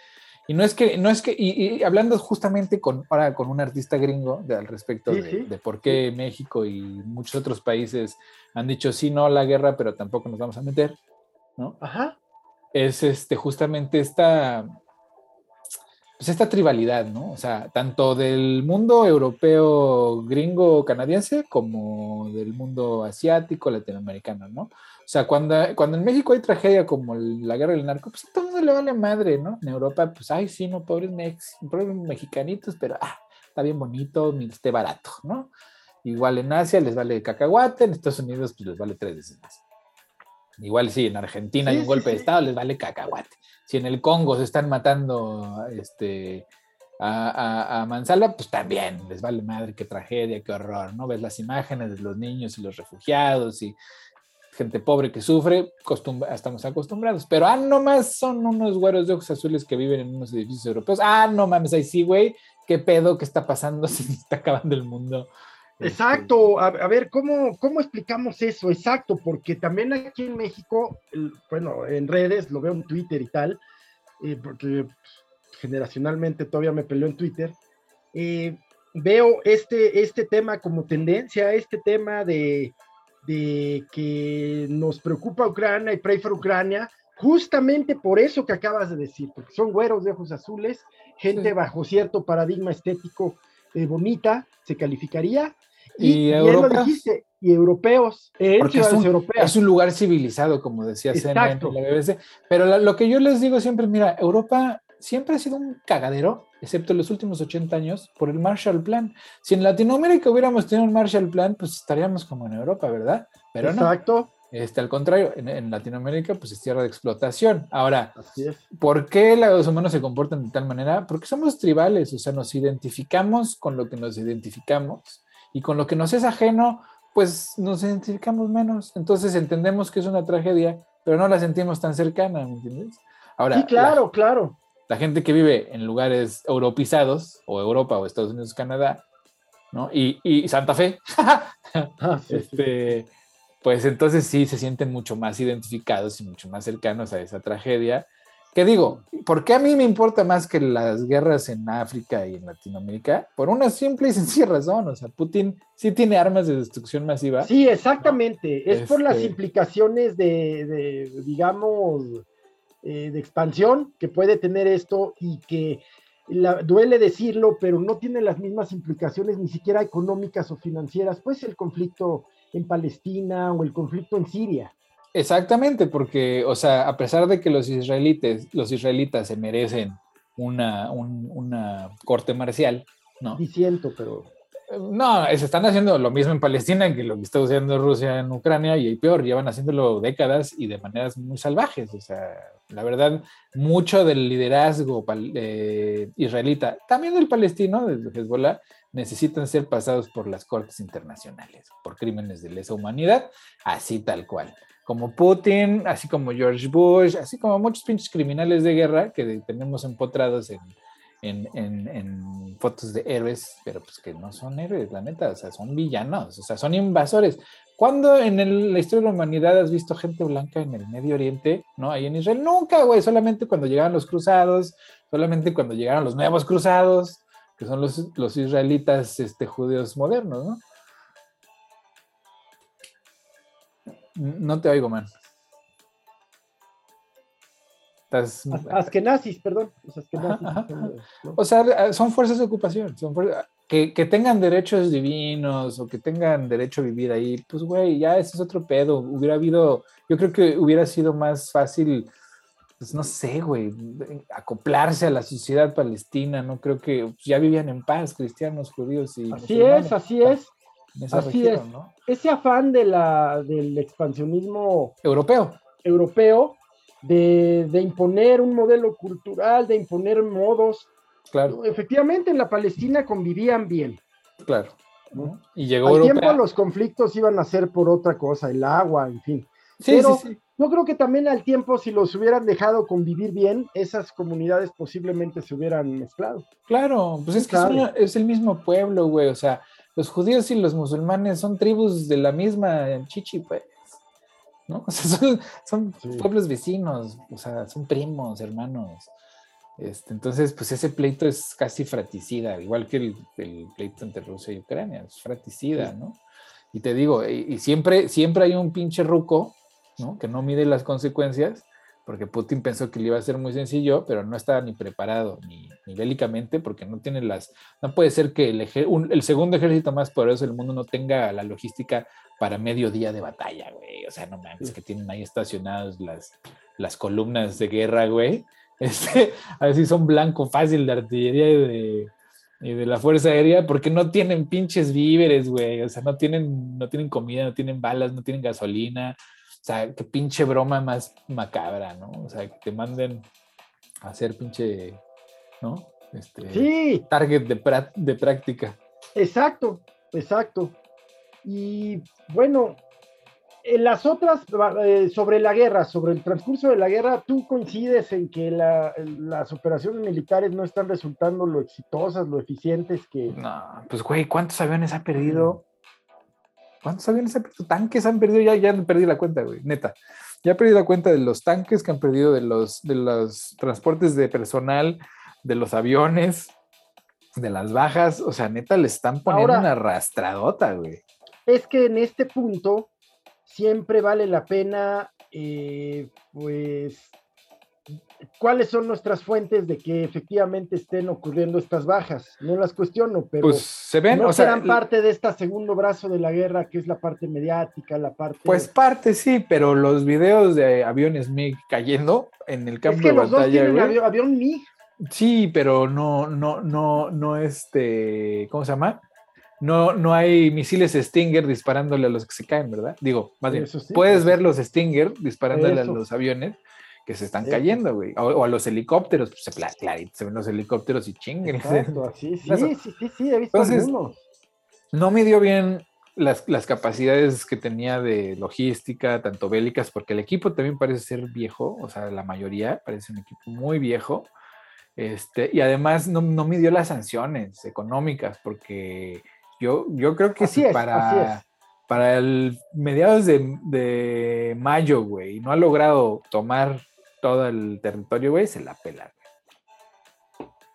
S2: Y no es que, no es que, y, hablando justamente con, ahora con un artista gringo de, al respecto de, de, por qué México y muchos otros países han dicho sí, no la guerra, pero tampoco nos vamos a meter, ¿no?
S1: Ajá
S2: es este, justamente esta, pues esta tribalidad, ¿no? O sea, tanto del mundo europeo, gringo, canadiense, como del mundo asiático, latinoamericano, ¿no? O sea, cuando, cuando en México hay tragedia como la guerra del narco, pues a todo mundo le vale madre, ¿no? En Europa, pues, ay, sí, no, pobres, mex, pobres mexicanitos, pero ah, está bien bonito, esté barato, ¿no? Igual en Asia les vale cacahuate, en Estados Unidos pues les vale tres veces más. Igual sí, en Argentina hay un golpe de Estado, les vale cacahuate. Si en el Congo se están matando este, a, a, Manzala, pues también les vale madre, qué tragedia, qué horror, ¿no? Ves las imágenes de los niños y los refugiados y gente pobre que sufre, estamos acostumbrados. Pero, ah, no más son unos güeros de ojos azules que viven en unos edificios europeos. Ah, no mames, ahí sí, güey, qué pedo, qué está pasando, *laughs* se está acabando el mundo.
S1: Este, Exacto, a, ver, ¿cómo, ¿cómo explicamos eso? Exacto, porque también aquí en México, bueno, en redes, lo veo en Twitter y tal, eh, porque generacionalmente todavía me peleo en Twitter, eh, veo este, este tema como tendencia, este tema de, de que nos preocupa Ucrania y Pray for Ucrania, justamente por eso que acabas de decir, porque son güeros de ojos azules, gente bajo cierto paradigma estético eh, bonita, se calificaría,
S2: y, Europa,
S1: y europeos,
S2: porque es un, es un, lugar civilizado, como decía en la BBC. Pero lo que yo les digo siempre, mira, Europa siempre ha sido un cagadero, excepto en los últimos 80 años, por el Marshall Plan. Si en Latinoamérica hubiéramos tenido un Marshall Plan, pues estaríamos como en Europa, ¿verdad? Pero
S1: Exacto.
S2: Este, al contrario, en, Latinoamérica pues es tierra de explotación. Ahora, ¿por qué los humanos se comportan de tal manera? Porque somos tribales, o sea, nos identificamos con lo que nos identificamos y con lo que nos es ajeno, pues nos identificamos menos. Entonces entendemos que es una tragedia, pero no la sentimos tan cercana, ¿me entiendes?
S1: Ahora, sí, claro, claro.
S2: La gente que vive en lugares europizados, o Europa, o Estados Unidos, Canadá, ¿no? Y, y Santa Fe, *laughs* ah, este, pues entonces sí se sienten mucho más identificados y mucho más cercanos a esa tragedia. Que digo, ¿por qué a mí me importa más que las guerras en África y en Latinoamérica? Por una simple y sencilla razón, o sea, Putin sí tiene armas de destrucción masiva.
S1: Sí, exactamente, es por las
S2: Este-
S1: implicaciones de, de, digamos, eh, de expansión que puede tener esto y que la- duele decirlo, pero no tiene las mismas implicaciones ni siquiera económicas o financieras, pues el conflicto en Palestina o el conflicto en Siria.
S2: Exactamente, porque, o sea, a pesar de que los israelites, los israelitas se merecen una, un- una corte marcial, ¿no?
S1: Diciendo, pero
S2: No, se están haciendo lo mismo en Palestina que lo que está haciendo Rusia en Ucrania y peor, llevan haciéndolo décadas y de maneras muy salvajes. O sea, la verdad, mucho del liderazgo eh, israelita, también del palestino, del Hezbollah, necesitan ser pasados por las cortes internacionales, por crímenes de lesa humanidad, así tal cual. Como Putin, así como George Bush, así como muchos pinches criminales de guerra que tenemos empotrados en, en, en- fotos de héroes, pero pues que no son héroes, la neta, o sea, son villanos, o sea, son invasores. ¿Cuándo en la historia de la humanidad has visto gente blanca en el Medio Oriente, no? Ahí en Israel, nunca, güey, solamente cuando llegaron los cruzados, solamente cuando llegaron los nuevos cruzados, que son los, los israelitas este, judíos modernos, ¿no? No te oigo, man. Estás,
S1: as- askenazis, perdón, los askenazis,
S2: Ajá, ajá,
S1: son, ¿no?
S2: o sea, son fuerzas de ocupación, son fuer- que, que tengan derechos divinos o que tengan derecho a vivir ahí, pues güey, ya ese es otro pedo. Hubiera habido, yo creo que hubiera sido más fácil, pues no sé, güey, acoplarse a la sociedad palestina, no creo que pues, ya vivían en paz cristianos, judíos y
S1: Así es, así es. así
S2: región,
S1: es.
S2: ¿no?
S1: Ese afán de la, del expansionismo
S2: Europeo,
S1: europeo de, de imponer un modelo cultural, de imponer modos.
S2: claro,
S1: Efectivamente, en la Palestina convivían bien.
S2: claro. ¿no? Y llegó
S1: Al
S2: Europa.
S1: tiempo los conflictos iban a ser por otra cosa, el agua, en fin.
S2: Sí,
S1: pero-
S2: sí, sí.
S1: Yo creo que también al tiempo, si los hubieran dejado convivir bien, esas comunidades posiblemente se hubieran mezclado.
S2: Claro, pues es que
S1: Claro.
S2: son- es el mismo pueblo, güey. O sea, los judíos y los musulmanes son tribus de la misma chichi, pues. ¿No? *laughs* O sea, son, son
S1: Sí.
S2: pueblos vecinos, o sea, son primos, hermanos. Este, entonces, pues ese pleito es casi fratricida, igual que el, el pleito entre Rusia y Ucrania, es fratricida,
S1: Sí.
S2: ¿no? Y te digo, y, y siempre, siempre hay un pinche ruco, ¿no? Que no mide las consecuencias, porque Putin pensó que le iba a ser muy sencillo, pero no estaba ni preparado, ni, ni bélicamente, porque no tiene las... No puede ser que el, un- el segundo ejército más poderoso del mundo no tenga la logística para medio día de batalla, güey. O sea, no mames, que tienen ahí estacionadas las, las columnas de guerra, güey. *laughs* Este, a ver si son blanco fácil de artillería y de, y de la Fuerza Aérea, porque no tienen pinches víveres, güey. O sea, no tienen, no tienen comida, no tienen balas, no tienen gasolina. O sea, qué pinche broma más macabra, ¿no? O sea, que te manden a hacer pinche, ¿no? Este,
S1: Sí,
S2: target de, de práctica.
S1: exacto, exacto. Y bueno, en las otras, eh, sobre la guerra, sobre el transcurso de la guerra, ¿tú coincides en que la- las operaciones militares no están resultando lo exitosas, lo eficientes que...
S2: No, pues güey, ¿cuántos aviones ha perdido? ¿Cuántos aviones ha perdido? Tanques han perdido, ya, ya perdí la cuenta, güey, neta. Ya he perdido la cuenta de los tanques que han perdido, de los, de los transportes de personal, de los aviones, de las bajas. O sea, neta, le están poniendo
S1: Ahora-
S2: una arrastradota, güey.
S1: es que en este punto siempre vale la pena, eh, pues, cuáles son nuestras fuentes de que efectivamente estén ocurriendo estas bajas. No las cuestiono, pero
S2: Pues se ven,
S1: no
S2: o sea,
S1: serán parte de este segundo brazo de la guerra, que es la parte mediática, la parte...
S2: pues parte sí, pero los videos de aviones MiG cayendo en el campo
S1: es que
S2: de
S1: los dos
S2: batalla,
S1: tienen
S2: güey.
S1: avión, MiG.
S2: Sí, pero no, no, no, no, este, ¿cómo se llama? No, no hay misiles Stinger disparándole a los que se caen, ¿verdad? Digo, más bien,
S1: sí,
S2: puedes ver los Stinger disparándole
S1: Eso.
S2: a los aviones que se están cayendo, güey. O, o a los helicópteros, pues, se- clarito, se ven los helicópteros y chinguen.
S1: Exacto, así, sí,
S2: Eso.
S1: sí, sí, sí, he visto
S2: Entonces. No midió bien las, las capacidades que tenía de logística, tanto bélicas, porque el equipo también parece ser viejo, o sea, la mayoría parece un equipo muy viejo. Este, y además no, no midió las sanciones económicas, porque yo, yo creo que
S1: Así
S2: si
S1: es,
S2: para,
S1: así
S2: para el mediados de, de mayo, güey, no ha logrado tomar todo el territorio, güey, se la pela.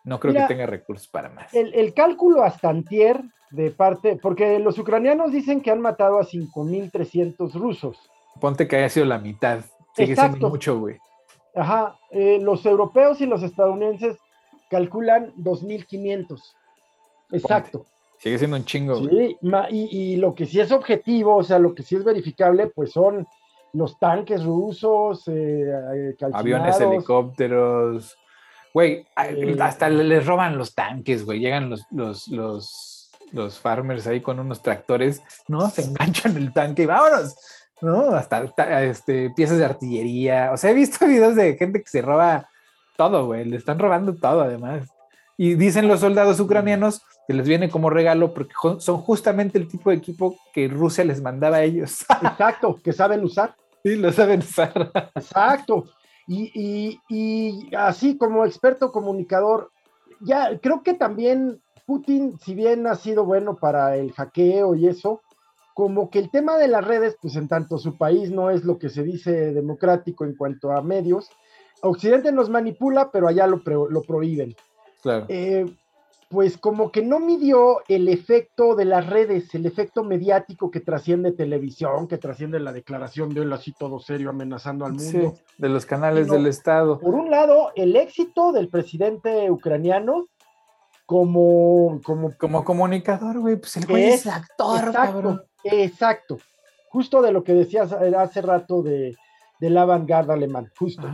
S2: No creo que tenga recursos para más.
S1: El, el, cálculo hasta antier de parte, porque los ucranianos dicen que han matado a 5.300 rusos.
S2: Ponte que haya sido la mitad. Sigue siendo mucho, güey.
S1: Ajá, eh, los europeos y los estadounidenses calculan 2.500. Exacto.
S2: Sigue siendo un chingo.
S1: Sí, y, lo que sí es objetivo, o sea, lo que sí es verificable, pues son los tanques rusos, eh,
S2: eh, aviones, helicópteros. Güey, hasta les roban los tanques, güey. Llegan los, los, los, los farmers ahí con unos tractores, ¿no? Se enganchan el tanque y vámonos. ¿no? Hasta este, piezas de artillería. O sea, he visto videos de gente que se roba todo, güey. Le están robando todo, además. Y dicen los soldados ucranianos que les viene como regalo porque son justamente el tipo de equipo que Rusia les mandaba a ellos. *laughs*
S1: Exacto, que saben usar.
S2: Sí, lo saben usar.
S1: Exacto. Y, y, y así como experto comunicador, ya creo que también Putin, si bien ha sido bueno para el hackeo y eso, como que el tema de las redes, pues en tanto su país no es lo que se dice democrático en cuanto a medios, Occidente nos manipula, pero allá lo, lo prohíben.
S2: Claro.
S1: Eh, pues como que no midió el efecto de las redes, el efecto mediático que trasciende televisión, que trasciende la declaración de él así todo serio amenazando al mundo. Sí,
S2: de los canales del Estado.
S1: Por un lado, el éxito del presidente ucraniano como... Como,
S2: como comunicador, güey, pues el güey es, actor,
S1: exacto, Exacto, justo de lo que decías hace rato de, de la vanguardia alemán, justo.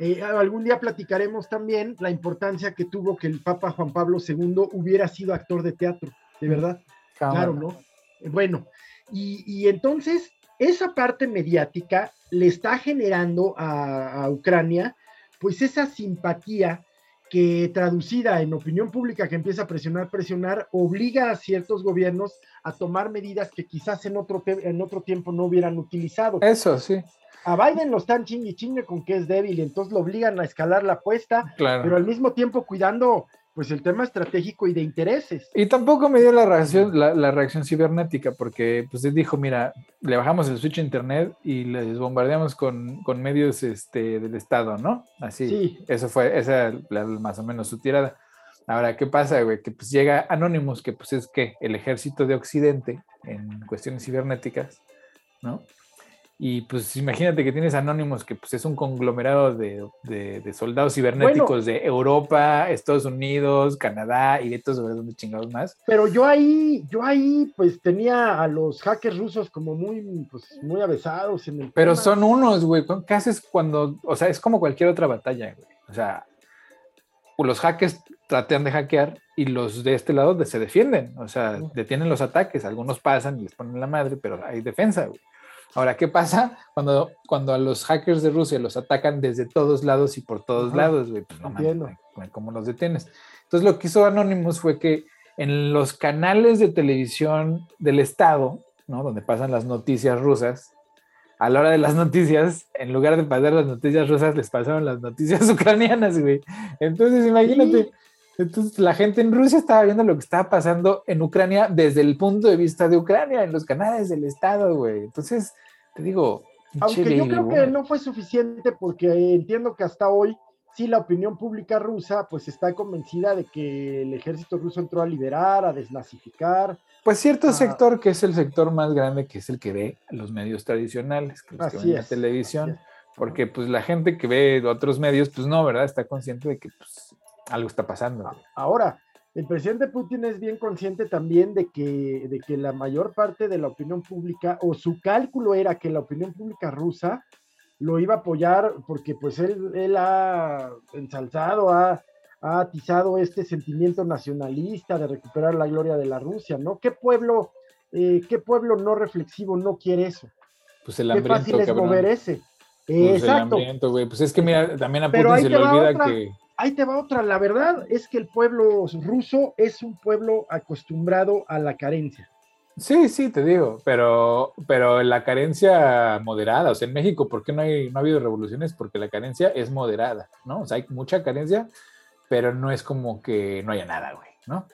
S1: Eh, algún día platicaremos también la importancia que tuvo que el Papa Juan Pablo II hubiera sido actor de teatro, de verdad. Claro, ¿no? Eh, bueno, y, y, entonces esa parte mediática le está generando a, a Ucrania pues esa simpatía que traducida en opinión pública que empieza a presionar, presionar, obliga a ciertos gobiernos a tomar medidas que quizás en otro, en otro tiempo no hubieran utilizado.
S2: Eso, sí.
S1: A Biden lo están chingue chingue con que es débil, entonces lo obligan a escalar la apuesta, pero al mismo tiempo cuidando pues el tema estratégico y de intereses.
S2: Y tampoco me dio la reacción, la, reacción cibernética, porque pues él dijo, mira, le bajamos el switch a internet y les bombardeamos con, medios este, del Estado, ¿no? Así, sí. eso fue, esa es más o menos su tirada. Ahora, ¿qué pasa, güey? Que pues llega Anonymous, que pues es que el ejército de Occidente en cuestiones cibernéticas, ¿no? Y pues imagínate que tienes Anónimos, que pues es un conglomerado de, soldados cibernéticos de Europa, Estados Unidos, Canadá y de todos donde chingados más.
S1: Pero yo ahí, yo ahí pues tenía a los hackers rusos como muy, pues, muy avesados en el
S2: Pero son unos, güey. ¿Qué haces cuando, o sea, es como cualquier otra batalla, güey? O sea, los hackers tratan de hackear y los de este lado se defienden, o sea, detienen los ataques, algunos pasan y les ponen la madre, pero hay defensa, güey. Ahora, ¿qué pasa cuando, cuando a los hackers de Rusia los atacan desde todos lados y por todos lados? Güey? Pues no entiendo. ¿Cómo los detienes? Entonces, lo que hizo Anonymous fue que en los canales de televisión del Estado, ¿no? Donde pasan las noticias rusas, a la hora de las *laughs* noticias, en lugar de pasar las noticias rusas, les pasaron las noticias *laughs* ucranianas, güey. Entonces, imagínate. Entonces, la gente en Rusia estaba viendo lo que estaba pasando en Ucrania desde el punto de vista de Ucrania, en los canales del Estado, güey. Entonces, te digo.
S1: Aunque yo creo que no fue suficiente porque entiendo que hasta hoy sí la opinión pública rusa pues está convencida de que el ejército ruso entró a liberar, a desnazificar.
S2: Pues cierto sector que es el sector más grande, que es el que ve los medios tradicionales, que, los que ven la televisión, porque pues la gente que ve otros medios, pues no, ¿verdad? Está consciente de que pues algo está pasando.
S1: Ahora, el presidente Putin es bien consciente también de que, de que la mayor parte de la opinión pública, o su cálculo era que la opinión pública rusa lo iba a apoyar porque pues él, él ha ensalzado, ha, atizado este sentimiento nacionalista de recuperar la gloria de la Rusia, ¿no? ¿Qué pueblo, eh, qué pueblo no reflexivo no quiere eso?
S2: Pues el hambriento,
S1: Qué fácil es mover ese. Pues Exacto.
S2: El Pues es que mira, también a Putin se le olvida que
S1: ahí te va otra. La verdad es que el pueblo ruso es un pueblo acostumbrado a la carencia.
S2: Sí, sí, te digo, pero, pero la carencia moderada, o sea, en México, ¿por qué no, hay, no ha habido revoluciones? Porque la carencia es moderada, ¿no? O sea, hay mucha carencia, pero no es como que no haya nada, güey, ¿no?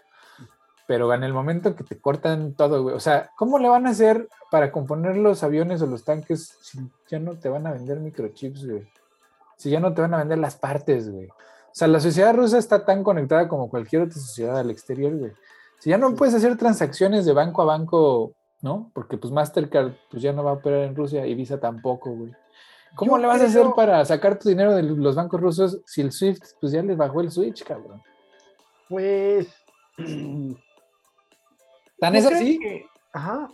S2: pero en el momento que te cortan todo, güey, o sea, ¿cómo le van a hacer para componer los aviones o los tanques si ya no te van a vender microchips, güey? Si ya no te van a vender las partes, güey. O sea, la sociedad rusa está tan conectada como cualquier otra sociedad al exterior, güey. Si ya no puedes hacer transacciones de banco a banco, ¿no? Porque pues Mastercard pues ya no va a operar en Rusia y Visa tampoco, güey. ¿Cómo le vas a hacer para sacar tu dinero de los bancos rusos si el SWIFT pues ya les bajó el switch, cabrón?
S1: Pues *clears throat*
S2: Tan es así que,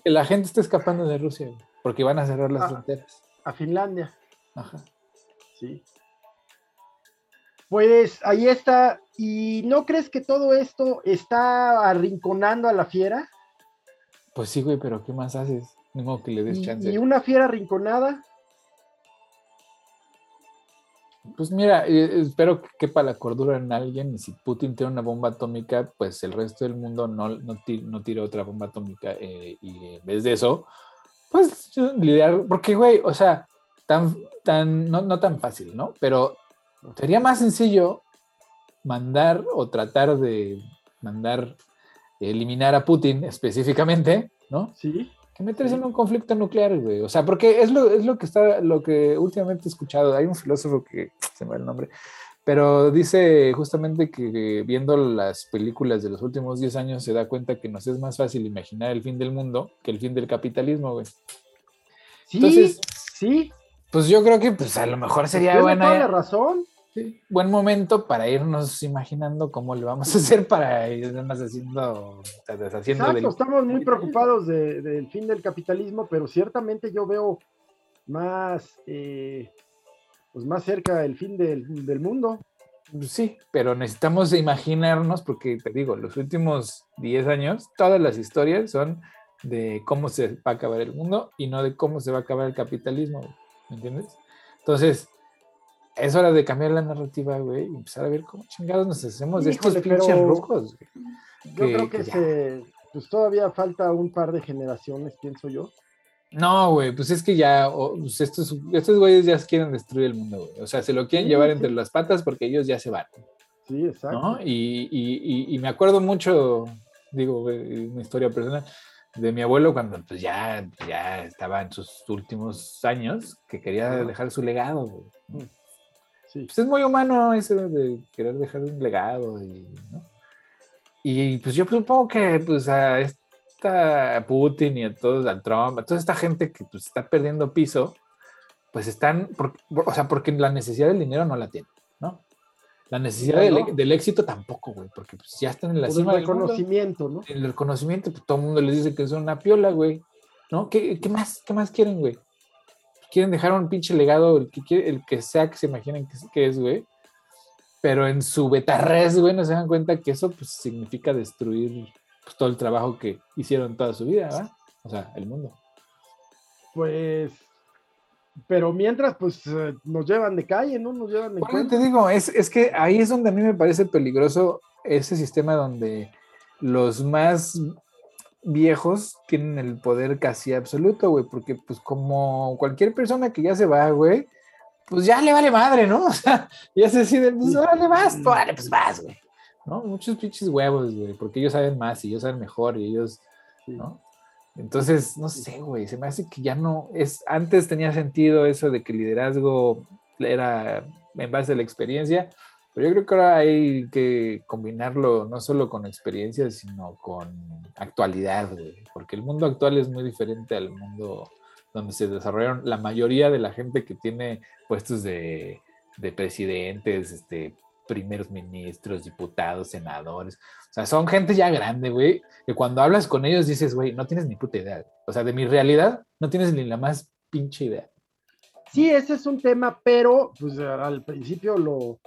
S2: la gente está escapando de Rusia, porque van a cerrar las fronteras.
S1: A Finlandia. Ajá. Sí. Pues ahí está. ¿Y no crees que todo esto está arrinconando a la fiera?
S2: Pues sí, güey, pero ¿qué más haces? No que le des chance.
S1: ¿Y una fiera arrinconada?
S2: Pues mira, eh, espero que quepa la cordura en alguien y si Putin tiene una bomba atómica, pues el resto del mundo no, no, tira, otra bomba atómica eh, y en vez de eso, pues lidiar, porque güey, o sea, tan, tan, no, no tan fácil, ¿no? Pero sería más sencillo mandar o tratar de mandar, eliminar a Putin específicamente, ¿no?
S1: Sí
S2: que meterse en un conflicto nuclear, güey. O sea, porque es lo, es lo que está, lo que últimamente he escuchado. Hay un filósofo que *tsk* se me va el nombre, pero dice justamente que viendo las películas de los últimos 10 años se da cuenta que nos es más fácil imaginar el fin del mundo que el fin del capitalismo, güey.
S1: Sí, Entonces, sí.
S2: Pues yo creo que pues a lo mejor sería buena.
S1: Toda la razón
S2: buen momento para irnos imaginando cómo le vamos a hacer para ir más haciendo, deshaciendo
S1: Exacto, estamos muy preocupados del fin del capitalismo, pero ciertamente yo veo más, eh, pues más cerca el fin del, del mundo.
S2: Sí, pero necesitamos imaginarnos, porque te digo, los últimos 10 años, todas las historias son de cómo se va a acabar el mundo y no de cómo se va a acabar el capitalismo, ¿me entiendes? Entonces, es hora de cambiar la narrativa, güey, y empezar a ver cómo chingados nos hacemos de estos pinches rucos,
S1: Yo creo que, se, pues todavía falta un par de generaciones, pienso yo.
S2: No, güey, pues es que ya, pues estos, estos güeyes ya quieren destruir el mundo, güey. O sea, se lo quieren llevar entre las patas porque ellos ya se van.
S1: Sí, exacto.
S2: Y, y, y, me acuerdo mucho, digo, una historia personal, de mi abuelo cuando pues ya, ya estaba en sus últimos años, que quería dejar su legado, güey. Mm. Pues es muy humano eso de querer dejar un legado y, ¿no? y pues yo supongo que pues a esta Putin y a todos, al Trump, a toda esta gente que pues está perdiendo piso, pues están, o sea, porque la necesidad del dinero no la tienen, ¿no? La necesidad del, éxito tampoco, güey, porque pues ya están en la cima
S1: del reconocimiento, ¿no?
S2: En el reconocimiento, pues todo el mundo les dice que son una piola, güey, ¿no? ¿Qué, qué más, qué más quieren, güey? Quieren dejar un pinche legado, el que, el que sea que se imaginen que, es, güey. Pero en su betarres, güey, no se dan cuenta que eso pues, significa destruir pues, todo el trabajo que hicieron toda su vida, ¿verdad? O sea, el mundo.
S1: Pues, pero mientras, pues eh, nos llevan de calle, ¿no? Nos llevan de
S2: bueno, te digo, es, es que ahí es donde a mí me parece peligroso ese sistema donde los más viejos tienen el poder casi absoluto, güey, porque pues como cualquier persona que ya se va, güey, pues ya le vale madre, ¿no? *laughs* O sea, ya se decide, pues órale, vas, órale, pues vas, güey. ¿No? Muchos pinches huevos, güey, porque ellos saben más y ellos saben mejor y ellos, ¿no? Entonces, no sé, güey, se me hace que ya no es, antes tenía sentido eso de que liderazgo era en base a la experiencia, pero yo creo que ahora hay que combinarlo no solo con experiencia, sino con actualidad, güey. Porque el mundo actual es muy diferente al mundo donde se desarrollaron la mayoría de la gente que tiene puestos de, presidentes, este, primeros ministros, diputados, senadores. O sea, son gente ya grande, güey, que cuando hablas con ellos dices, güey, no tienes ni puta idea. O sea, de mi realidad no tienes ni la más pinche idea.
S1: Sí, ese es un tema, pero pues al principio lo,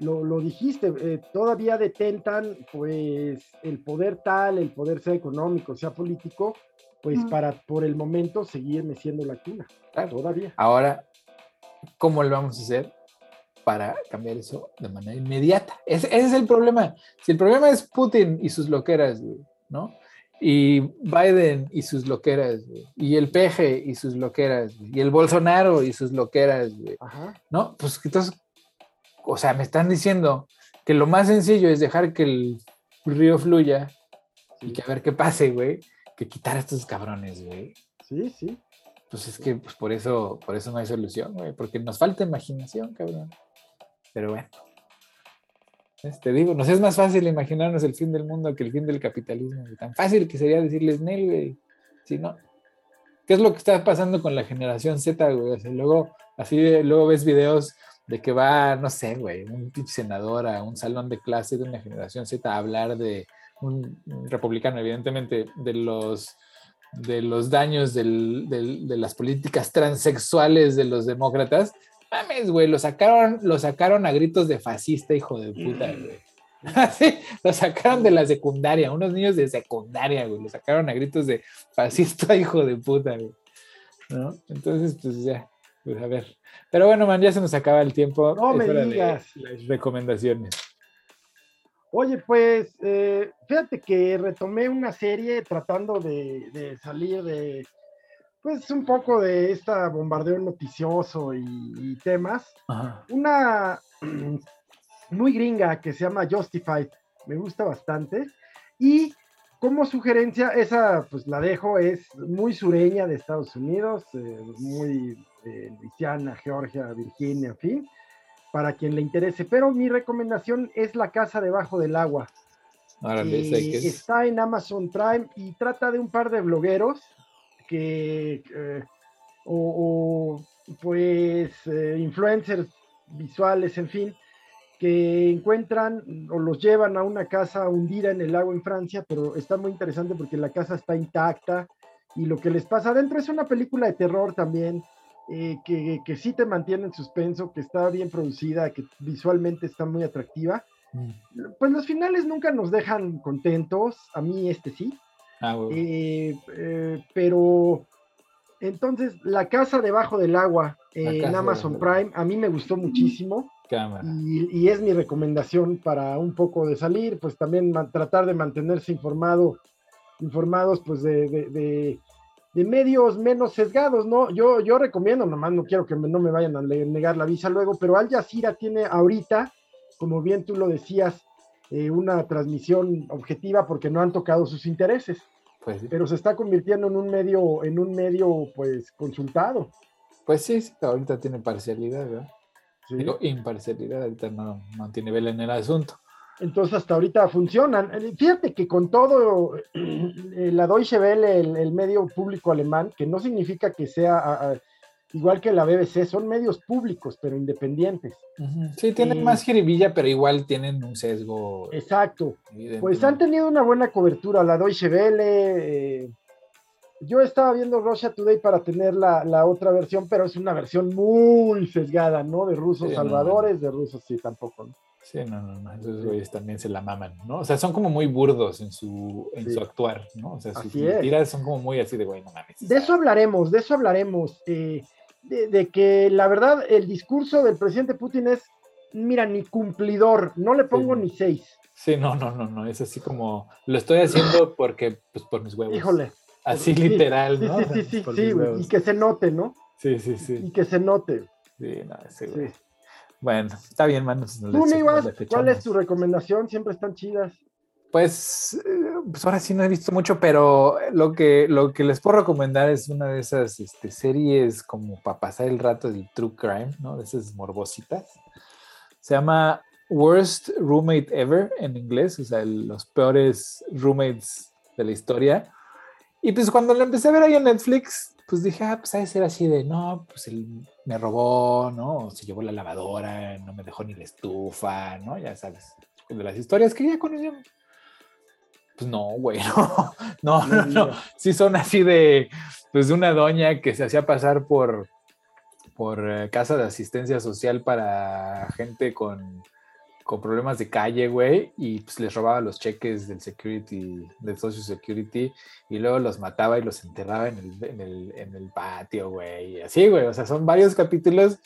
S1: lo, dijiste, eh, todavía detentan pues el poder tal, el poder sea económico, sea político, pues para por el momento seguir meciendo la cuna. Todavía.
S2: Ahora, ¿cómo lo vamos a hacer para cambiar eso de manera inmediata? Ese, es el problema. Si el problema es Putin y sus loqueras, ¿no? Y Biden y sus loqueras, y el Peje y sus loqueras, y el Bolsonaro y sus loqueras, ¿no? Pues entonces, o sea, me están diciendo que lo más sencillo es dejar que el río fluya y que a ver qué pase, güey, que quitar a estos cabrones, güey.
S1: Sí, sí.
S2: Pues es que pues por eso, por eso no hay solución, güey, porque nos falta imaginación, cabrón. Pero bueno. Te digo, nos es más fácil imaginarnos el fin del mundo que el fin del capitalismo. Tan fácil que sería decirles Nel, güey. Si no. ¿Qué es lo que está pasando con la generación Z, güey? luego, así, luego ves videos de que va, no sé, güey, un senador a un salón de clase de una generación Z a hablar de un, republicano, evidentemente, de los de los daños de las políticas transexuales de los demócratas, mames, güey, lo sacaron, lo sacaron a gritos de fascista, hijo de puta, mm. güey. *laughs* Así, lo sacaron de la secundaria, unos niños de secundaria, güey, lo sacaron a gritos de fascista, hijo de puta, güey. ¿No? Entonces, pues ya, pues a ver. Pero bueno, man, ya se nos acaba el tiempo.
S1: No me digas.
S2: las recomendaciones.
S1: Oye, pues eh, fíjate que retomé una serie tratando de, salir de, pues un poco de esta bombardeo noticioso y, temas. Una *clears throat* muy gringa que se llama Justified, me gusta bastante. Y como sugerencia, esa pues la dejo, es muy sureña de Estados Unidos, eh, muy de Luisiana, Georgia, Virginia, en fin para quien le interese. Pero mi recomendación es La Casa Debajo del Agua. Está en Amazon Prime y trata de un par de blogueros que, eh, o, pues, eh, influencers visuales, en fin, que encuentran o los llevan a una casa hundida en el lago en Francia, pero está muy interesante porque la casa está intacta y lo que les pasa adentro es una película de terror también eh, que, que, sí te mantiene en suspenso, que está bien producida, que visualmente está muy atractiva. Mm. Pues los finales nunca nos dejan contentos, a mí este sí. Ah, eh, eh, pero entonces, La Casa Debajo del Agua en Amazon Prime, a mí me gustó muchísimo. Y, y, es mi recomendación para un poco de salir, pues también tratar de mantenerse informado, informados pues de de medios menos sesgados, ¿no? Yo, yo recomiendo, nomás no quiero que no me vayan a negar la visa luego, pero Al Jazeera tiene ahorita, como bien tú lo decías, eh, una transmisión objetiva porque no han tocado sus intereses. Pues Pero se está convirtiendo en un medio, en un medio, pues, consultado.
S2: Pues sí, sí ahorita tiene parcialidad, ¿verdad? Digo, imparcialidad, ahorita no, no tiene vela en el asunto.
S1: Entonces hasta ahorita funcionan. Eh, fíjate que con todo eh, la Deutsche Welle, el, medio público alemán, que no significa que sea igual que la BBC, son medios públicos, pero independientes.
S2: Sí, tienen más jiribilla, pero igual tienen un sesgo.
S1: Exacto. Pues han tenido una buena cobertura la Deutsche Welle. Eh, yo estaba viendo Russia Today para tener la, otra versión, pero es una versión muy sesgada, ¿no? De rusos salvadores, de rusos sí, tampoco, ¿no?
S2: Sí, no, no, no, esos güeyes también se la maman, ¿no? O sea, son como muy burdos en su, en su actuar, ¿no? O sea, sus mentiras son como muy así de, güey, no mames.
S1: De eso hablaremos, de eso hablaremos, eh, de, que la verdad el discurso del presidente Putin es, mira, ni cumplidor, no le pongo ni seis.
S2: Sí, no, no, no, no, es así como, lo estoy haciendo porque, pues, por mis huevos.
S1: Híjole.
S2: Así literal,
S1: ¿no? Sí, sí, sí, sí, sí y que se note, ¿no?
S2: Sí, sí, sí.
S1: Y que se note.
S2: Sí, no, ese güey. Bueno, está bien, manos.
S1: Tú, ¿cuál es tu recomendación? Siempre están chidas.
S2: Pues, pues, ahora sí no he visto mucho, pero lo que, lo que les puedo recomendar es una de esas este, series como para pasar el rato del true crime, ¿no? De esas morbositas. Se llama Worst Roommate Ever en inglés, o sea, los peores roommates de la historia. Y pues cuando lo empecé a ver ahí en Netflix, pues dije, ah, pues a ser así de, no, pues él me robó, ¿no? Se llevó la lavadora, no me dejó ni la estufa, ¿no? Ya sabes, de las historias que ya conocíamos. Pues no, güey, *laughs* no, no, no, no. Sí son así de, pues de una doña que se hacía pasar por, por eh, casa de asistencia social para gente con con problemas de calle, güey, y pues les robaba los cheques del security, del social security, y luego los mataba y los enterraba en el, en el, en el patio, güey, así, güey, o sea, son varios capítulos,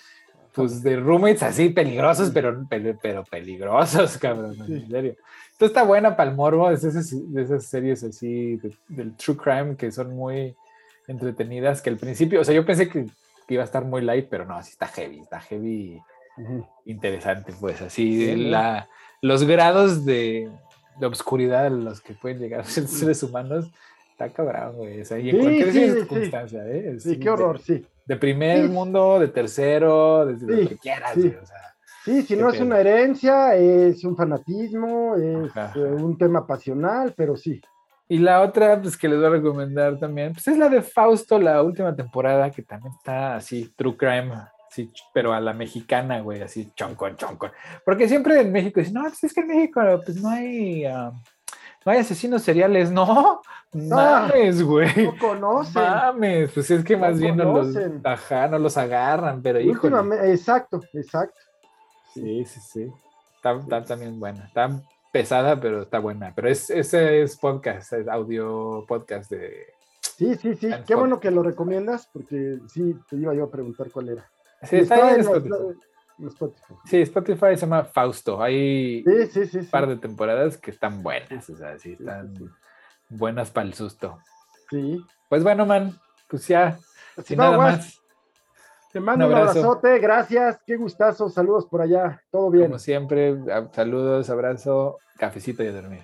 S2: pues, de roommates así peligrosos, pero, pero, peligrosos, *laughs* cabrón, en serio. Entonces está buena para el morbo, es esas, de esas series así del true crime que son muy entretenidas, que al principio, o sea, yo pensé que, que iba a estar muy light, pero no, así está heavy, está heavy interesante, pues así, la, los grados de, de obscuridad a los que pueden llegar *laughs* ser seres humanos, está cabrón, güey. O sea, y en
S1: Sí,
S2: cualquier
S1: sí, sí.
S2: circunstancia, ¿eh?
S1: Sí,
S2: Sí,
S1: qué horror,
S2: De,
S1: sí.
S2: de primer
S1: Sí.
S2: mundo, de tercero, desde lo
S1: Sí,
S2: que quieras,
S1: sí.
S2: güey, o sea.
S1: Sí, si no es una herencia, es un fanatismo, es
S2: Ajá.
S1: eh, un tema pasional, pero sí.
S2: Y la otra, pues que les voy a recomendar también, pues es la de Fausto, la última temporada, que también está así, True Crime, sí, pero a la mexicana, güey, así, choncón, choncón. Porque siempre en México dicen, no, pues es que en México, pues no hay, ah, no hay asesinos seriales, no, mames, güey.
S1: No conocen.
S2: Mames, pues es que
S1: No
S2: más bien no los, ajá, no los agarran, pero.
S1: Últimamente, exacto, exacto.
S2: Sí, sí, sí. Está, está también buena. Está pesada, pero está buena. Pero es, ese es podcast, es audio podcast de.
S1: Sí, sí, sí. Qué bueno que lo recomiendas, porque sí, te iba yo a preguntar cuál era.
S2: Sí,
S1: Y
S2: está
S1: está
S2: en
S1: en
S2: Spotify.
S1: la- en Spotify.
S2: Sí, Spotify se llama Fausto. Hay
S1: Sí, sí, sí.
S2: un par de temporadas que están buenas. O sea, sí, están buenas para el susto.
S1: Sí.
S2: Pues bueno, man, pues ya, sin nada más.
S1: Te mando un,
S2: Un abrazo.
S1: abrazote, gracias, qué gustazo, saludos por allá, todo bien.
S2: Como siempre, saludos, abrazo, cafecito y a dormir.